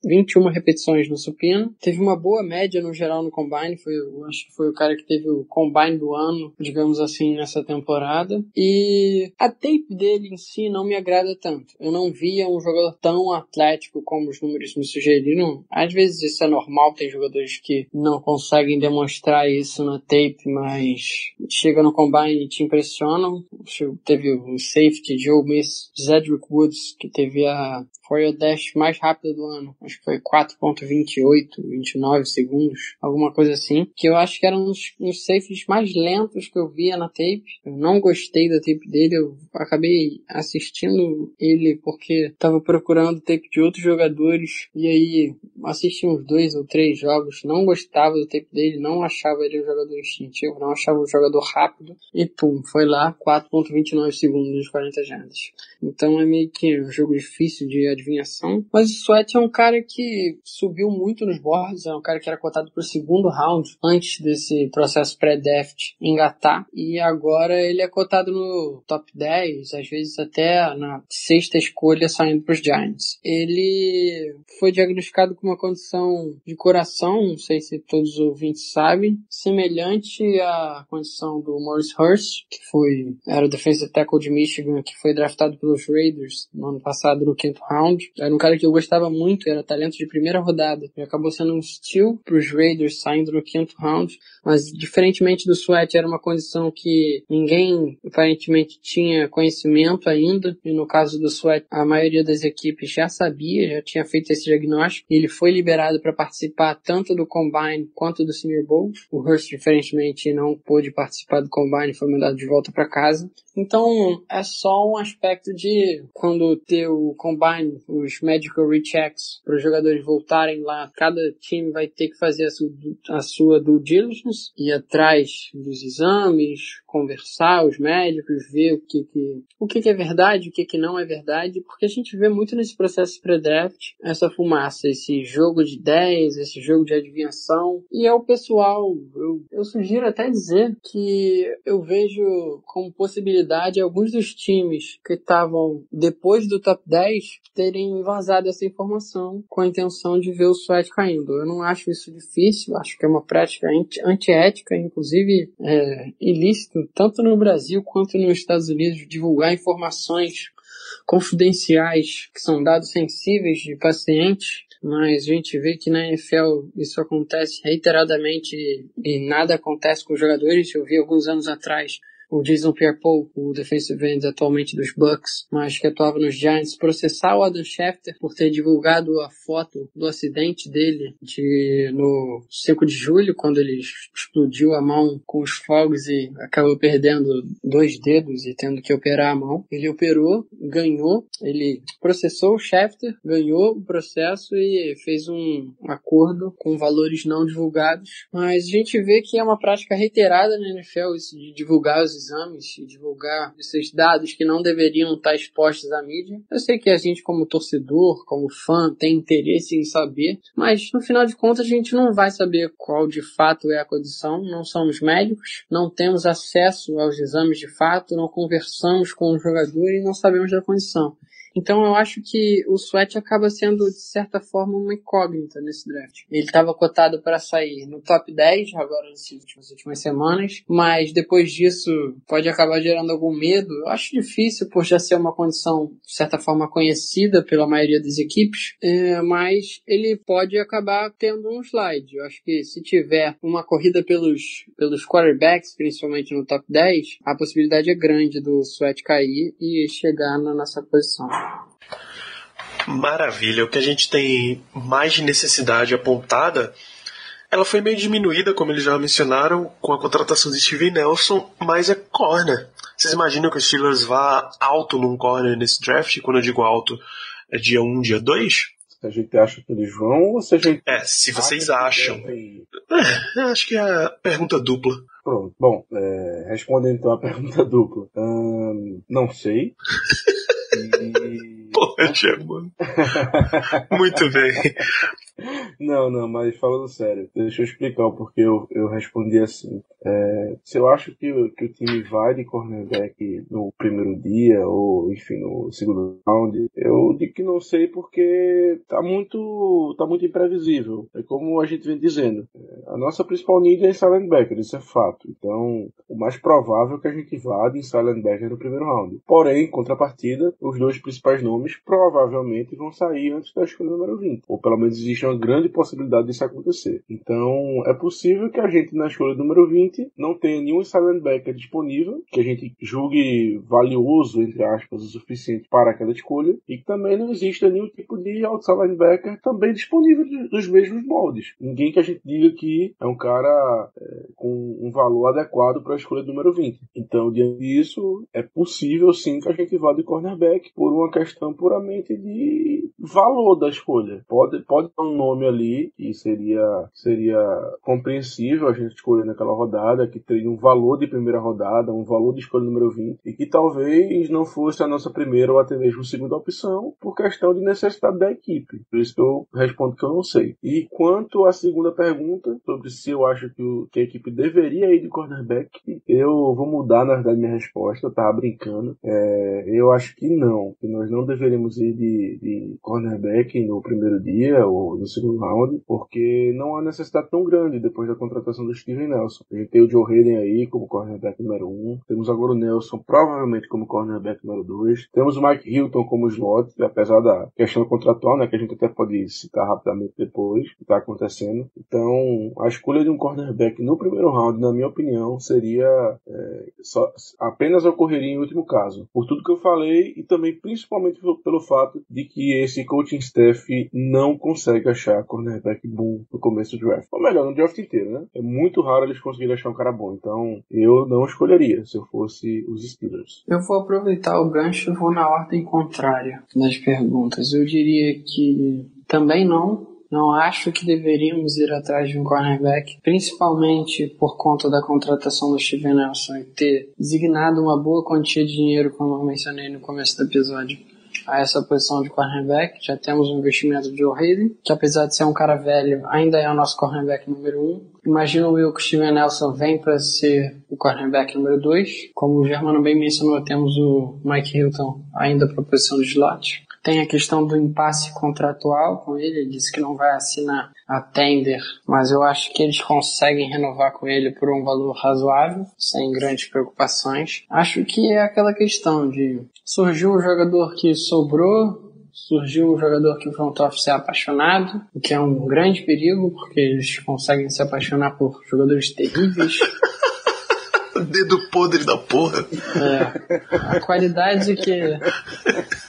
21 repetições no supino. Teve uma boa média no geral no combine. Foi, acho que foi o cara que teve o combine do ano, digamos assim, nessa temporada. E a tape dele em si não me agrada tanto. Eu não via um jogador tão atlético como os números me sugeriram. Às vezes isso é normal, tem jogadores que não conseguem demonstrar isso na tape, mas chega no combine e te impressionam. Teve o safety Joe Miss, Zedrick Woods, que teve a foi o dash mais rápido do ano. Acho que foi 4.28, 29 segundos, alguma coisa assim. Que eu acho que eram uns, uns safes mais lentos que eu via na tape. Eu não gostei da tape dele, eu acabei assistindo ele porque tava procurando tape de outros jogadores e aí assisti uns dois ou três jogos, não gostava do tape dele, não achava ele um jogador instintivo, não achava um jogador rápido e pum, foi lá 4.29 segundos nos 40 jardas. Então é meio que um jogo difícil de adivinhação. Mas o Sweat é um cara que subiu muito nos boards, é um cara que era cotado para o segundo round antes desse processo pré-draft engatar. E agora ele é cotado no top 10, às vezes até na sexta escolha saindo para os Giants. Ele foi diagnosticado com uma condição de coração, não sei se todos os ouvintes sabem, semelhante à condição do Morris Hurst, que foi era o defensive tackle de Michigan, que foi draftado pelos Raiders no ano passado no quinto round. Era um cara que eu gostava muito, era talento de primeira rodada. E acabou sendo um steal pros Raiders saindo no quinto round. Mas diferentemente do Sweat, era uma condição que ninguém aparentemente tinha conhecimento ainda. E no caso do Sweat, a maioria das equipes já sabia, já tinha feito esse diagnóstico. E ele foi liberado para participar tanto do Combine quanto do Senior Bowl. O Hurst, diferentemente, não pôde participar do Combine, foi mandado de volta para casa. Então, é só um aspecto de quando ter o Combine, os Medical Rechecks, para os jogadores voltarem lá, cada time vai ter que fazer a sua, a sua due diligence, ir atrás dos exames, conversar os médicos, ver o que que, o que, que é verdade, o que, que não é verdade, porque a gente vê muito nesse processo pré-draft essa fumaça, esse jogo de ideias, esse jogo de adivinhação, e é o pessoal, eu, eu sugiro até dizer que eu vejo como possibilidade alguns dos times que estavam depois do top 10 terem vazado essa informação com a intenção de ver o Sweat caindo. Eu não acho isso difícil, acho que é uma prática antiética, inclusive é, ilícito, tanto no Brasil quanto nos Estados Unidos, divulgar informações confidenciais, que são dados sensíveis de pacientes, mas a gente vê que na NFL isso acontece reiteradamente e nada acontece com os jogadores. Eu vi alguns anos atrás o Jason Pierre-Paul, o defensive end atualmente dos Bucks, mas que atuava nos Giants, processar o Adam Schefter por ter divulgado a foto do acidente dele de, no 5 de julho, quando ele explodiu a mão com os fogos e acabou perdendo dois dedos e tendo que operar a mão. Ele operou, ganhou, ele processou o Schefter, ganhou o processo e fez um acordo com valores não divulgados. Mas a gente vê que é uma prática reiterada na NFL isso de divulgar os exames e divulgar esses dados que não deveriam estar expostos à mídia. Eu sei que a gente, como torcedor, como fã, tem interesse em saber, mas no final de contas a gente não vai saber qual de fato é a condição. Não somos médicos, não temos acesso aos exames de fato, não conversamos com o jogador e não sabemos da condição. Então eu acho que o Sweat acaba sendo, de certa forma, uma incógnita nesse draft. Ele estava cotado para sair no top 10 agora nas últimas, semanas, mas depois disso pode acabar gerando algum medo. Eu acho difícil por já ser uma condição, de certa forma, conhecida pela maioria das equipes, é, mas ele pode acabar tendo um slide. Eu acho que se tiver uma corrida pelos, pelos quarterbacks, principalmente no top 10, a possibilidade é grande do Sweat cair e chegar na nossa posição. Maravilha. O que a gente tem mais de necessidade apontada, ela foi meio diminuída, como eles já mencionaram, com a contratação de Steven Nelson, mas é corner. Vocês imaginam que o Steelers vá alto num corner nesse draft? Quando eu digo alto, é dia 1, dia 2? Se a gente acha que eles vão ou se a gente. É, se vocês acham. É, acho que é a pergunta dupla. Pronto. Bom, é, respondendo então a pergunta dupla. Hum, não sei. E... Porra, mano. Muito bem. Não, não, mas falando sério, deixa eu explicar o porquê eu, eu respondi assim. É, se eu acho que, que o time vai de cornerback no primeiro dia, ou enfim, no segundo round, eu digo que não sei porque tá muito, tá muito imprevisível. É como a gente vem dizendo. É, a nossa principal need é inside linebacker, isso é fato. Então, o mais provável é que a gente vá de inside linebacker no primeiro round. Porém, em contrapartida, os dois principais nomes provavelmente vão sair antes da escolha número 20. Ou pelo menos existe uma grande possibilidade disso acontecer. Então, é possível que a gente na escolha número 20 não tenha nenhum silent backer disponível, que a gente julgue valioso, entre aspas, o suficiente para aquela escolha, e que também não exista nenhum tipo de outside linebacker também disponível dos mesmos moldes. Ninguém que a gente diga que é um cara é, com um valor adequado para a escolha número 20. Então, diante disso, é possível sim que a gente vá de cornerback por uma questão puramente de valor da escolha. Pode, pode um nome ali que seria, seria compreensível a gente escolher naquela rodada, que teria um valor de primeira rodada, um valor de escolha número 20, e que talvez não fosse a nossa primeira ou até mesmo segunda opção por questão de necessidade da equipe. Por isso que eu respondo que eu não sei. E quanto à segunda pergunta, sobre se eu acho que, o, que a equipe deveria ir de cornerback, eu vou mudar, na verdade, minha resposta, eu tava brincando. É, eu acho que não, que nós não deveríamos ir de, de cornerback no primeiro dia ou no segundo round, porque não há necessidade tão grande depois da contratação do Steven Nelson. A gente tem o Joe Hayden aí como cornerback número 1, um, temos agora o Nelson provavelmente como cornerback número 2, temos o Mike Hilton como slot, apesar da questão contratual, né, que a gente até pode citar rapidamente depois, que está acontecendo. Então, a escolha de um cornerback no primeiro round, na minha opinião, seria é, só, apenas ocorreria em último caso. Por tudo que eu falei e também principalmente pelo fato de que esse coaching staff não consegue achar cornerback bom no começo do draft. Ou melhor, no draft inteiro, né? É muito raro eles conseguirem achar um cara bom. Então, eu não escolheria se eu fosse os Steelers. Eu vou aproveitar o gancho e vou na ordem contrária das perguntas. Eu diria que também não, não acho que deveríamos ir atrás de um cornerback, principalmente por conta da contratação do Steven Nelson e ter designado uma boa quantia de dinheiro, como eu mencionei no começo do episódio, a essa posição de cornerback. Já temos um investimento de Hayden, que apesar de ser um cara velho, ainda é o nosso cornerback número um. Imagino eu que o Steven Nelson vem para ser o cornerback número 2. Como o Germano bem mencionou, temos o Mike Hilton ainda para a posição de slot. Tem a questão do impasse contratual com ele, ele disse que não vai assinar a tender, mas eu acho que eles conseguem renovar com ele por um valor razoável, sem grandes preocupações. Acho que é aquela questão de surgiu um jogador que sobrou, surgiu um jogador que o front office é apaixonado, o que é um grande perigo, porque eles conseguem se apaixonar por jogadores terríveis. Dedo podre da porra. É, a qualidade que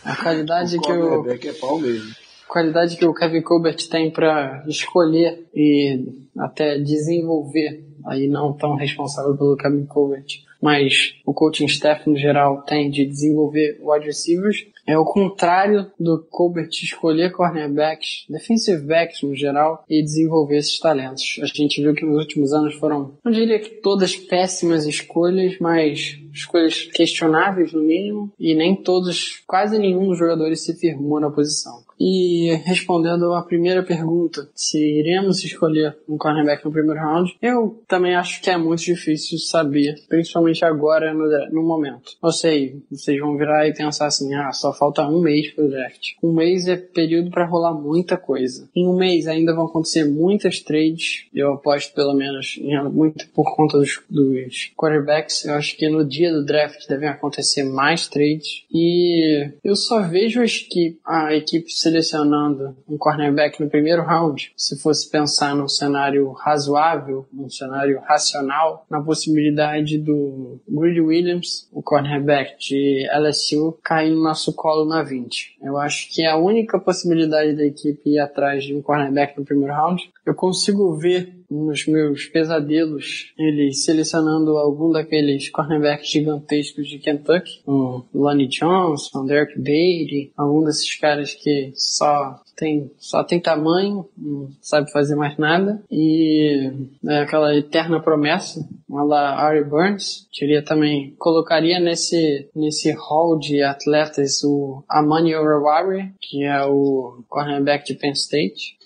a qualidade o que o é pau mesmo. qualidade que o Kevin Colbert tem para escolher e até desenvolver, aí não tão responsável pelo Kevin Colbert, mas o coaching staff no geral tem de desenvolver wide receivers, é o contrário do Colbert escolher cornerbacks, defensive backs no geral, e desenvolver esses talentos. A gente viu que nos últimos anos foram, não diria que todas péssimas escolhas, mas escolhas questionáveis no mínimo, e nem todos, quase nenhum dos jogadores se firmou na posição. E respondendo à primeira pergunta, se iremos escolher um cornerback no primeiro round, eu também acho que é muito difícil saber, principalmente agora no, no momento. Eu sei, vocês vão virar e pensar assim, ah, só falta um mês pro draft. Um mês é período para rolar muita coisa. Em um mês ainda vão acontecer muitas trades, eu aposto pelo menos muito por conta dos, dos quarterbacks. Eu acho que no dia do draft devem acontecer mais trades. E eu só vejo as que a equipe selecionando um cornerback no primeiro round, se fosse pensar num cenário razoável, num cenário racional, na possibilidade do Greedy Williams, o cornerback de LSU, cair no nosso colo na 20. Eu acho que é a única possibilidade da equipe ir atrás de um cornerback no primeiro round. Eu consigo ver nos meus pesadelos eles selecionando algum daqueles cornerbacks gigantescos de Kentucky, um Lonnie Johnson, Derek Beatty, algum desses caras que só tem, só tem tamanho, não sabe fazer mais nada, e é aquela eterna promessa, lá Ari Burns, diria também, colocaria nesse, nesse hall de atletas o Amani Oruwari, que é o cornerback de Penn State,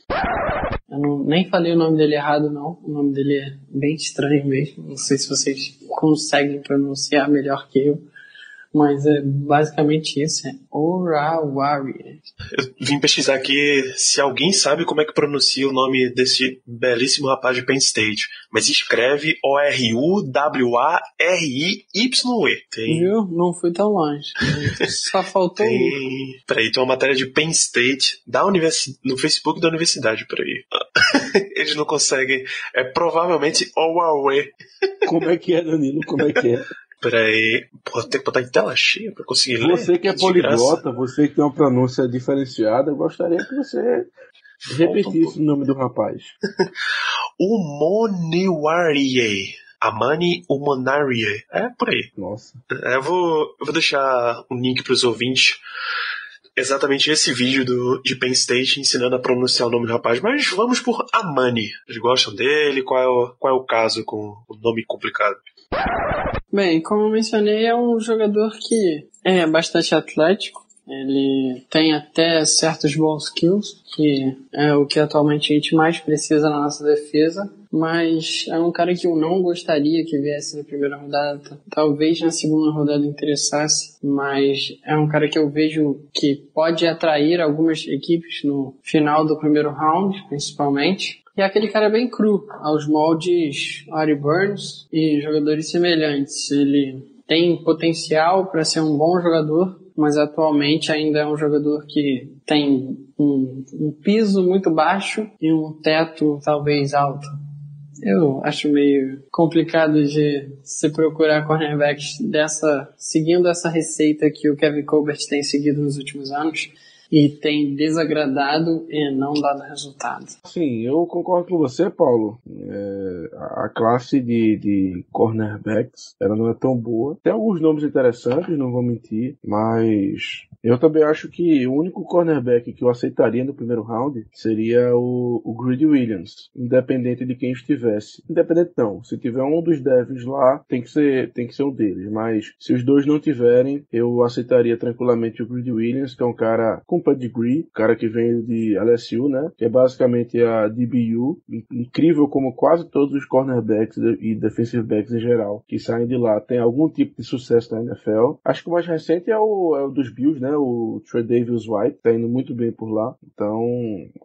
eu não, nem falei o nome dele errado, não. O nome dele é bem estranho mesmo. Não sei se vocês conseguem pronunciar melhor que eu. Mas é basicamente isso. É Orawari. Eu vim pesquisar aqui se alguém sabe como é que pronuncia o nome desse belíssimo rapaz de Penn State. Mas escreve O-R-U-W-A-R-I-Y-E. Tem. Viu? Não fui tão longe. Só faltou um. Tem. Peraí, tem uma matéria de Penn State da universi... no Facebook da universidade, peraí. Eles não conseguem. É provavelmente Owawe. Como é que é, Danilo? Como é que é? Peraí. Pô, tem que botar em tela cheia pra conseguir ler. Você que é poliglota, você que tem uma pronúncia diferenciada, eu gostaria que você repetisse o nome do rapaz. Umoniwarie. Amani Umonarie. É por aí. Nossa. É, Eu vou, eu vou deixar um link para os ouvintes. Exatamente esse vídeo do, de Penn State ensinando a pronunciar o nome do rapaz. Mas vamos por Amani. Eles gostam dele? Qual é o, qual é o caso com o nome complicado? Bem, como mencionei, é um jogador que é bastante atlético. Ele tem até certos bons skills, que é o que atualmente a gente mais precisa na nossa defesa. Mas é um cara que eu não gostaria que viesse na primeira rodada. Talvez na segunda rodada interessasse, mas é um cara que eu vejo que pode atrair algumas equipes no final do primeiro round, principalmente. E é aquele cara bem cru, aos moldes Ari Burns e jogadores semelhantes. Ele tem potencial para ser um bom jogador, mas atualmente ainda é um jogador que tem um, um piso muito baixo e um teto talvez alto. Eu acho meio complicado de se procurar cornerbacks dessa, seguindo essa receita que o Kevin Colbert tem seguido nos últimos anos e tem desagradado e não dado resultado. Sim, eu concordo com você, Paulo. É, a classe de, de cornerbacks ela não é tão boa. Tem alguns nomes interessantes, não vou mentir, mas eu também acho que o único cornerback que eu aceitaria no primeiro round seria o, o Greedy Williams, independente de quem estivesse. Independente não, se tiver um dos devs lá, tem que ser, tem que ser um deles. Mas se os dois não tiverem, eu aceitaria tranquilamente o Greedy Williams, que é um cara com pedigree, cara que veio de LSU, né? Que é basicamente a DBU. Incrível como quase todos os cornerbacks e defensive backs em geral que saem de lá tem algum tipo de sucesso na NFL. Acho que o mais recente é o, é o dos Bills, né? O Trey Davis White, tá indo muito bem por lá. Então,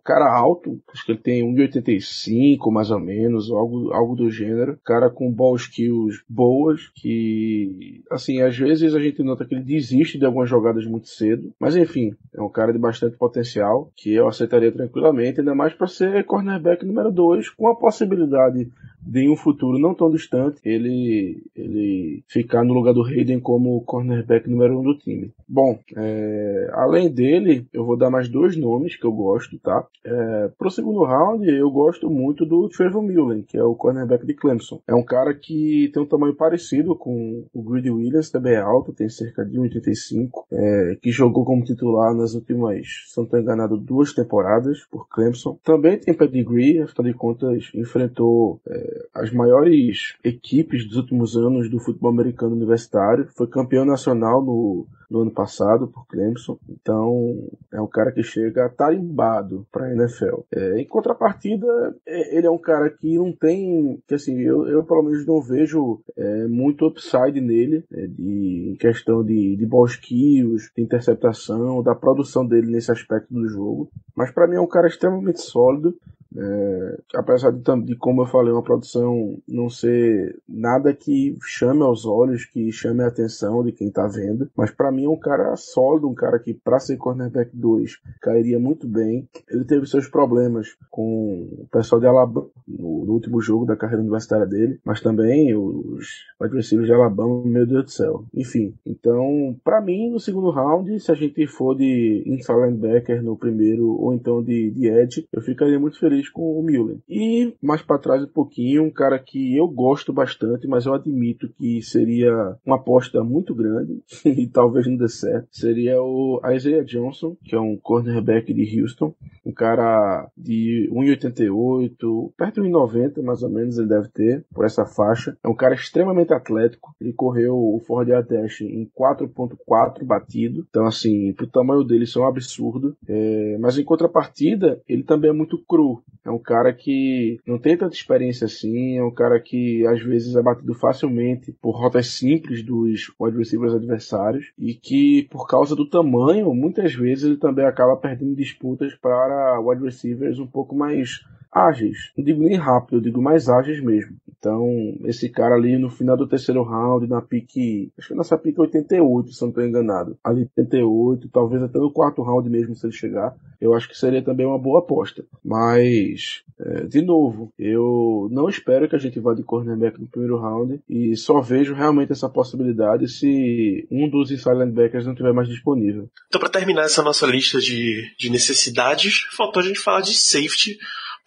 cara alto, acho que ele tem 1,85 mais ou menos, algo, algo do gênero. Cara com ball skills boas, que, assim, às vezes a gente nota que ele desiste de algumas jogadas muito cedo, mas enfim, é um cara de bastante potencial que eu aceitaria tranquilamente, ainda mais para ser cornerback número 2, com a possibilidade de um futuro não tão distante ele, ele ficar no lugar do Hayden como cornerback número um do time. Bom, é, além dele, eu vou dar mais dois nomes que eu gosto, tá? É, pro segundo round, eu gosto muito do Trevor Mullen, que é o cornerback de Clemson. É um cara que tem um tamanho parecido com o Greedy Williams, também é alto, tem cerca de 1,85, é, que jogou como titular nas últimas, se não estou enganado, duas temporadas por Clemson. Também tem pedigree, afinal de contas, enfrentou é, as maiores equipes dos últimos anos do futebol americano universitário. Foi campeão nacional no, no ano passado por Clemson. Então é um cara que chega tarimbado para a NFL. É, em contrapartida, é, ele é um cara que não tem, que assim, eu, eu pelo menos não vejo é, muito upside nele, é, de, em questão de, de skills, de interceptação, da produção dele nesse aspecto do jogo. Mas para mim é um cara extremamente sólido. É, apesar de, de, como eu falei, uma produção não ser nada que chame aos olhos, que chame a atenção de quem tá vendo, mas para mim é um cara sólido, um cara que para ser cornerback 2 cairia muito bem. Ele teve seus problemas com o pessoal de Alabama no, no último jogo da carreira universitária dele, mas também os adversários de Alabama, meu Deus do céu. Enfim, então para mim no segundo round, se a gente for de inside linebacker no primeiro ou então de, de eu ficaria muito feliz com o Müller. E mais para trás um pouquinho, um cara que eu gosto bastante, mas eu admito que seria uma aposta muito grande e talvez não dê certo, seria o Isaiah Johnson, que é um cornerback de Houston, um cara de 1,88, perto de 1,90 mais ou menos ele deve ter, por essa faixa. É um cara extremamente atlético, ele correu o 4 Dash em 4.4 batido, então assim, pro tamanho dele isso é um absurdo, é, mas em contrapartida, ele também é muito cru, é um cara que não tem tanta experiência assim, é um cara que às vezes é batido facilmente por rotas simples dos wide receivers adversários e que por causa do tamanho, muitas vezes ele também acaba perdendo disputas para wide receivers um pouco mais ágeis. Não digo nem rápido, eu digo mais ágeis mesmo. Então, esse cara ali no final do terceiro round, na pique, acho que nessa pique 88, se não estou enganado. Ali 88, talvez até no quarto round mesmo, se ele chegar, eu acho que seria também uma boa aposta. Mas, é, de novo, eu não espero que a gente vá de cornerback no primeiro round e só vejo realmente essa possibilidade se um dos inside linebackers não estiver mais disponível. Então, para terminar essa nossa lista de, de necessidades, faltou a gente falar de safety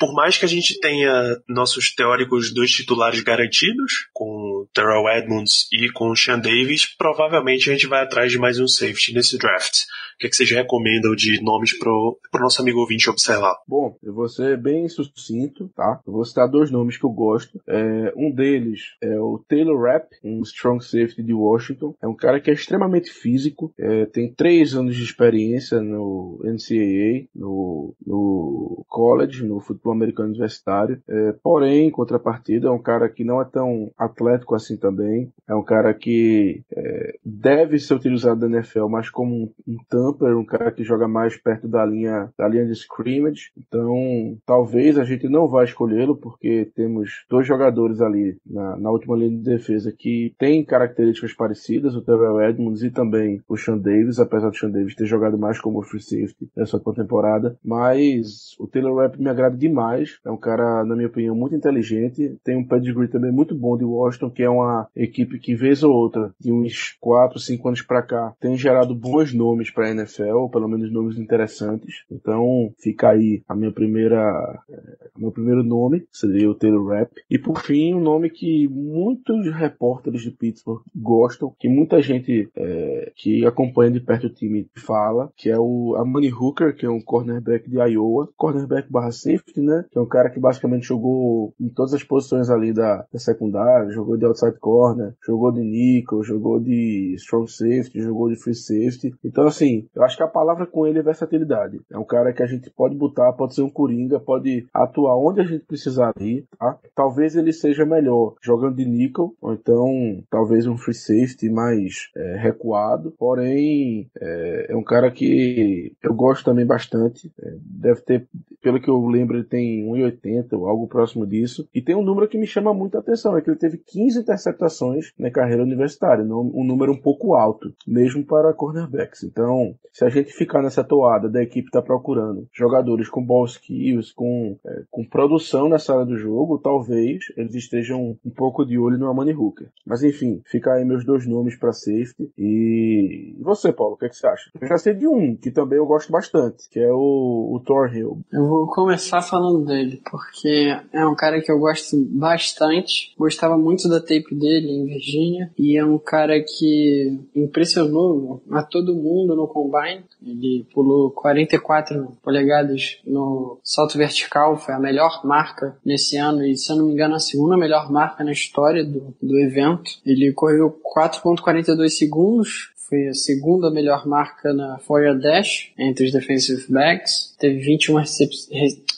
por mais que a gente tenha nossos teóricos dois titulares garantidos, com Terrell Edmonds e com Sean Davis, provavelmente a gente vai atrás de mais um safety nesse draft. O que, é que vocês recomendam de nomes pro, pro nosso amigo ouvinte observar? Bom, eu vou ser bem sucinto, tá? Eu vou citar dois nomes que eu gosto. É, um deles é o Taylor Rapp, um strong safety de Washington. É um cara que é extremamente físico, é, tem três anos de experiência no NCAA, no, no college, no futebol americano universitário. É, porém, em contrapartida, é um cara que não é tão atlético assim também. É um cara que é, deve ser utilizado na NFL mais como um, um tamper, um cara que joga mais perto da linha, da linha de scrimmage. Então, talvez a gente não vá escolhê-lo, porque temos dois jogadores ali na, na última linha de defesa que têm características parecidas, o Terrell Edmonds e também o Sean Davis, apesar do Sean Davis ter jogado mais como free safety nessa temporada. Mas o Taylor Rapp me agrada demais. É um cara, na minha opinião, muito inteligente. Tem um pedigree também muito bom de Washington, que é uma equipe que, vez ou outra, de uns 4, 5 anos para cá, tem gerado bons nomes para a NFL, ou pelo menos nomes interessantes. Então, fica aí a minha primeira, é, meu primeiro nome, seria o Taylor Rapp. E por fim, um nome que muitos repórteres de Pittsburgh gostam, que muita gente é, que acompanha de perto o time fala, que é o Amani Hooker, que é um cornerback de Iowa, cornerback barra safety, né? Que é um cara que basicamente jogou em todas as posições ali da, da secundária, jogou de outside corner, jogou de nickel, jogou de strong safety, jogou de free safety. Então, assim, eu acho que a palavra com ele é versatilidade. É um cara que a gente pode botar, pode ser um coringa, pode atuar onde a gente precisar ir, tá? Talvez ele seja melhor jogando de nickel, ou então talvez um free safety mais é, recuado, porém é, é, um cara que eu gosto também bastante, é, deve ter, pelo que eu lembro, ele tem 1,80 ou algo próximo disso, e tem um número que me chama muita atenção, é que ele teve 15 interceptações na carreira universitária, um número um pouco alto, mesmo para cornerbacks. Então, se a gente ficar nessa toada da equipe está procurando jogadores com ball skills, com, é, com produção nessa área do jogo, talvez eles estejam um pouco de olho no Amani Hooker. Mas enfim, fica aí meus dois nomes para safety. E... e você, Paulo, o que, é que você acha? Eu já sei de um que também eu gosto bastante, que é o, o Thor Hill. Eu vou começar falando dele, porque é um cara que eu gosto bastante. Gostava muito da tape dele em Virgínia. E é um cara que impressionou a todo mundo no combine. Ele pulou 44 polegadas no salto vertical, foi a melhor marca nesse ano e, se eu não me engano, a segunda melhor marca na história do, do evento. Ele correu 4.42 segundos, foi a segunda melhor marca na Foyer Dash entre os defensive backs. Teve 21,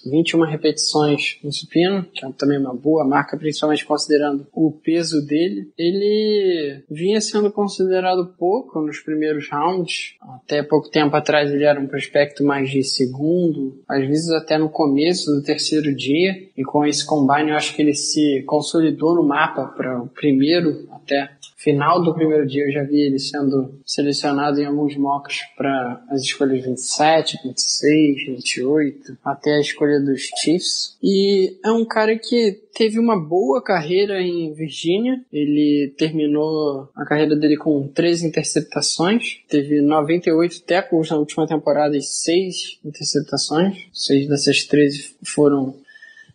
21 repetições no supino, que é também uma boa marca, principalmente considerando o peso dele. Ele vinha sendo considerado pouco nos primeiros rounds. Até pouco tempo atrás ele era um prospecto mais de segundo, às vezes até no começo do terceiro dia. E com esse combine eu acho que ele se consolidou no mapa para o primeiro até final do primeiro dia eu já vi ele sendo selecionado em alguns mocks para as escolhas 27, 26, 28, até a escolha dos Chiefs. E é um cara que teve uma boa carreira em Virgínia. Ele terminou a carreira dele com 13 interceptações, teve 98 tackles na última temporada e 6 interceptações. Seis dessas 13 foram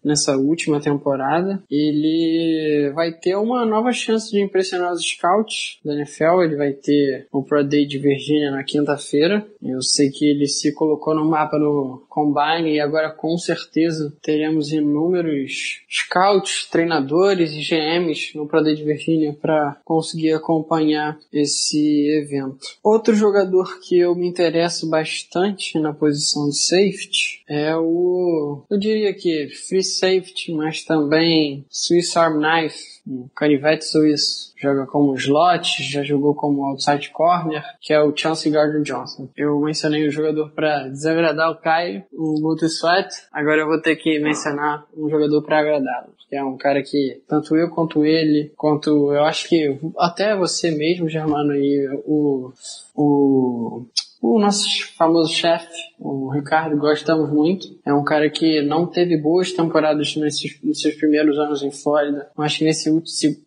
nessa última temporada. Ele vai ter uma nova chance de impressionar os scouts da NFL. Ele vai ter o Pro Day de Virgínia na quinta-feira. Eu sei que ele se colocou no mapa no Combine e agora com certeza teremos inúmeros scouts, treinadores e GMs no Pro Day de Virgínia para conseguir acompanhar esse evento. Outro jogador que eu me interesso bastante na posição de safety é o, eu diria que free safety, mas também Swiss Arm Knife, um canivete suíço. Joga como slot, já jogou como outside corner, que é o Chance Gardner Johnson. Eu mencionei o jogador para desagradar o Caio, o Multi Sweat. Agora eu vou ter que mencionar um jogador para agradá-lo. Que é um cara que, tanto eu quanto ele, quanto eu acho que até você mesmo, Germano, e o, o o nosso famoso chefe, o Ricardo, gostamos muito. É um cara que não teve boas temporadas nesses, nos seus primeiros anos em Flórida, mas que nesse,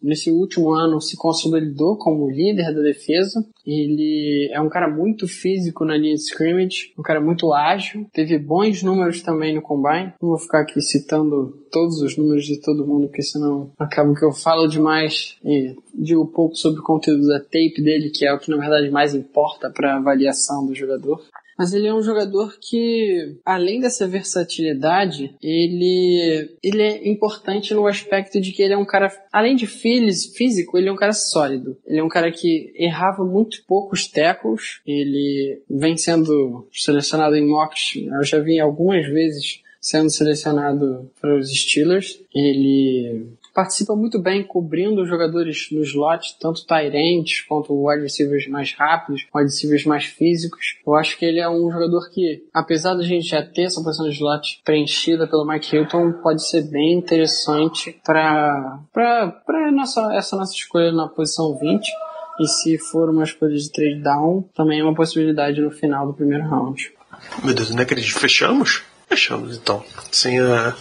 nesse último ano se consolidou como líder da defesa. Ele é um cara muito físico na linha de scrimmage, um cara muito ágil, teve bons números também no combine. Não vou ficar aqui citando todos os números de todo mundo, porque senão acaba que eu falo demais e digo pouco sobre o conteúdo da tape dele, que é o que na verdade mais importa para avaliação do jogador. Mas ele é um jogador que, além dessa versatilidade, ele, ele é importante no aspecto de que ele é um cara, além de físico, ele é um cara sólido. Ele é um cara que errava muito poucos tackles. Ele vem sendo selecionado em mocks, eu já vi algumas vezes sendo selecionado para os Steelers. Ele participa muito bem cobrindo os jogadores no slot, tanto Tyrants quanto wide receivers mais rápidos, wide receivers mais físicos. Eu acho que ele é um jogador que, apesar da gente já ter essa posição de slot preenchida pelo Mike Hilton, pode ser bem interessante para nossa essa nossa escolha na posição 20. E se for uma escolha de trade down, também é uma possibilidade no final do primeiro round. Meu Deus, não acredito. Fechamos? Fechamos, então. Sem a.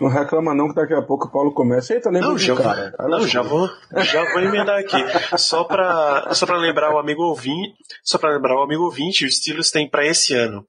Não reclama não que daqui a pouco o Paulo começa. Eita, lembra Não, já vou, cara. Não, já vou, já vou emendar aqui. Só pra, só pra lembrar o amigo ouvinte, só pra lembrar o amigo ouvinte, os Steelers têm pra esse ano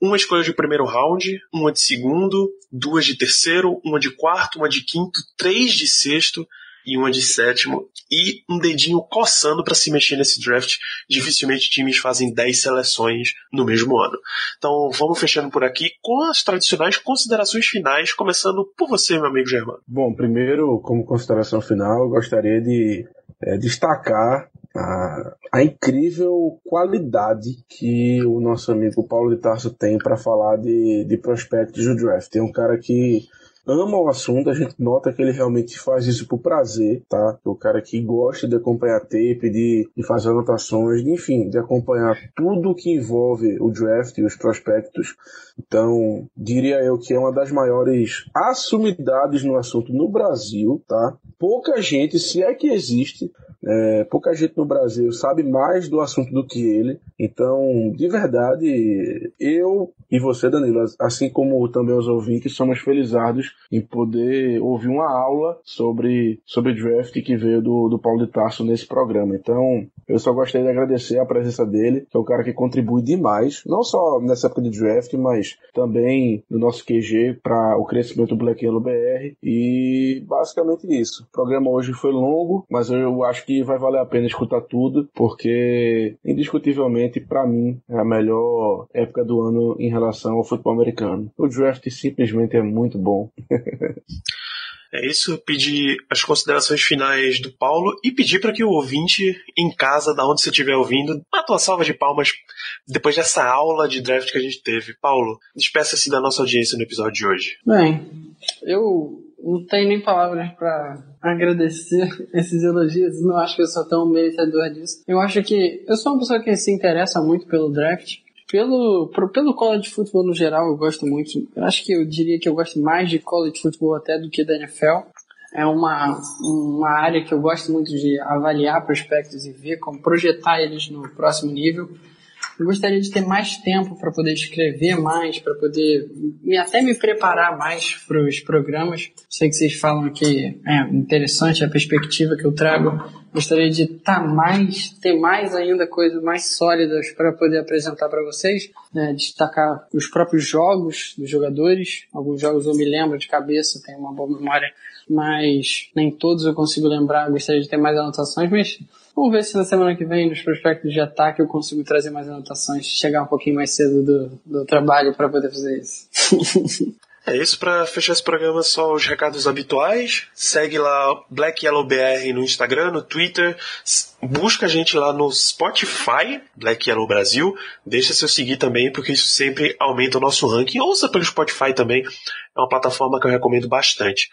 uma escolha de primeiro round, uma de segundo, duas de terceiro, uma de quarto, uma de quinto, três de sexto e uma de sétimo e um dedinho coçando pra se mexer nesse draft. Dificilmente times fazem 10 seleções no mesmo ano. Então vamos fechando por aqui com as tradicionais considerações finais, começando por você, meu amigo Germano. Bom, primeiro, como consideração final, eu gostaria de eh, destacar a, a incrível qualidade que o nosso amigo Paulo de Tarso tem para falar de, de prospectos do draft. É um cara que ama o assunto, a gente nota que ele realmente faz isso por prazer, tá? O cara que gosta de acompanhar tape, de, de fazer anotações, de, enfim, de acompanhar tudo que envolve o draft e os prospectos. Então, diria eu que é uma das maiores assumidades no assunto no Brasil, tá? Pouca gente, se é que existe, é, pouca gente no Brasil sabe mais do assunto do que ele. Então, de verdade, eu e você, Danilo, assim como também os ouvintes, somos felizardos em poder ouvir uma aula sobre, sobre draft que veio do, do Paulo de Tarso nesse programa. Então, eu só gostaria de agradecer a presença dele, que é um cara que contribui demais, não só nessa época de draft, mas também no nosso QG para o crescimento do Black Yellow BR. E basicamente isso. O programa hoje foi longo, mas eu acho que vai valer a pena escutar tudo, porque indiscutivelmente, para mim, é a melhor época do ano em relação ao futebol americano. O draft simplesmente é muito bom. É isso, pedir as considerações finais do Paulo e pedir para que o ouvinte em casa, da onde você estiver ouvindo, uma tua salva de palmas depois dessa aula de draft que a gente teve. Paulo, despeça-se da nossa audiência no episódio de hoje. Bem, eu não tenho nem palavras para agradecer esses elogios. Não acho que eu sou tão merecedor disso. Eu acho que eu sou uma pessoa que se interessa muito pelo draft. Pelo, pro- pelo college football no geral, eu gosto muito. Eu acho que eu diria que eu gosto mais de college football até do que da NFL. É uma, uma área que eu gosto muito de avaliar prospectos e ver como projetar eles no próximo nível. Eu gostaria de ter mais tempo para poder escrever mais, para poder me, até me preparar mais para os programas. Sei que vocês falam que é interessante a perspectiva que eu trago. Gostaria de estar mais, ter mais ainda coisas mais sólidas para poder apresentar para vocês. né? destacar os próprios jogos dos jogadores. Alguns jogos eu me lembro de cabeça, tenho uma boa memória, mas nem todos eu consigo lembrar. Gostaria de ter mais anotações, mas Vamos ver se na semana que vem, nos prospectos de ataque, eu consigo trazer mais anotações, chegar um pouquinho mais cedo do, do trabalho para poder fazer isso. É isso, para fechar esse programa, só os recados habituais. Segue lá Black Yellow BR no Instagram, no Twitter. Busca a gente lá no Spotify, Black Yellow Brasil. Deixa seu seguir também, porque isso sempre aumenta o nosso ranking. Ouça pelo Spotify também, é uma plataforma que eu recomendo bastante.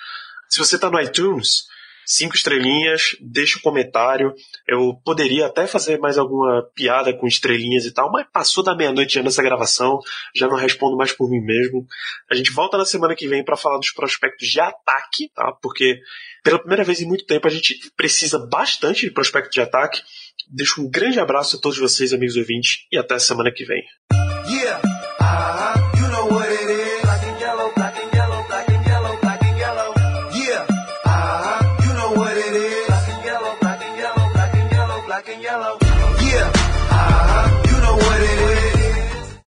Se você está no iTunes, cinco estrelinhas, deixa um comentário. Eu poderia até fazer mais alguma piada com estrelinhas e tal, mas passou da meia-noite já nessa gravação, já não respondo mais por mim mesmo. A gente volta na semana que vem para falar dos prospectos de ataque, tá? Porque pela primeira vez em muito tempo a gente precisa bastante de prospecto de ataque. Deixo um grande abraço a todos vocês, amigos ouvintes, e até a semana que vem. Yeah,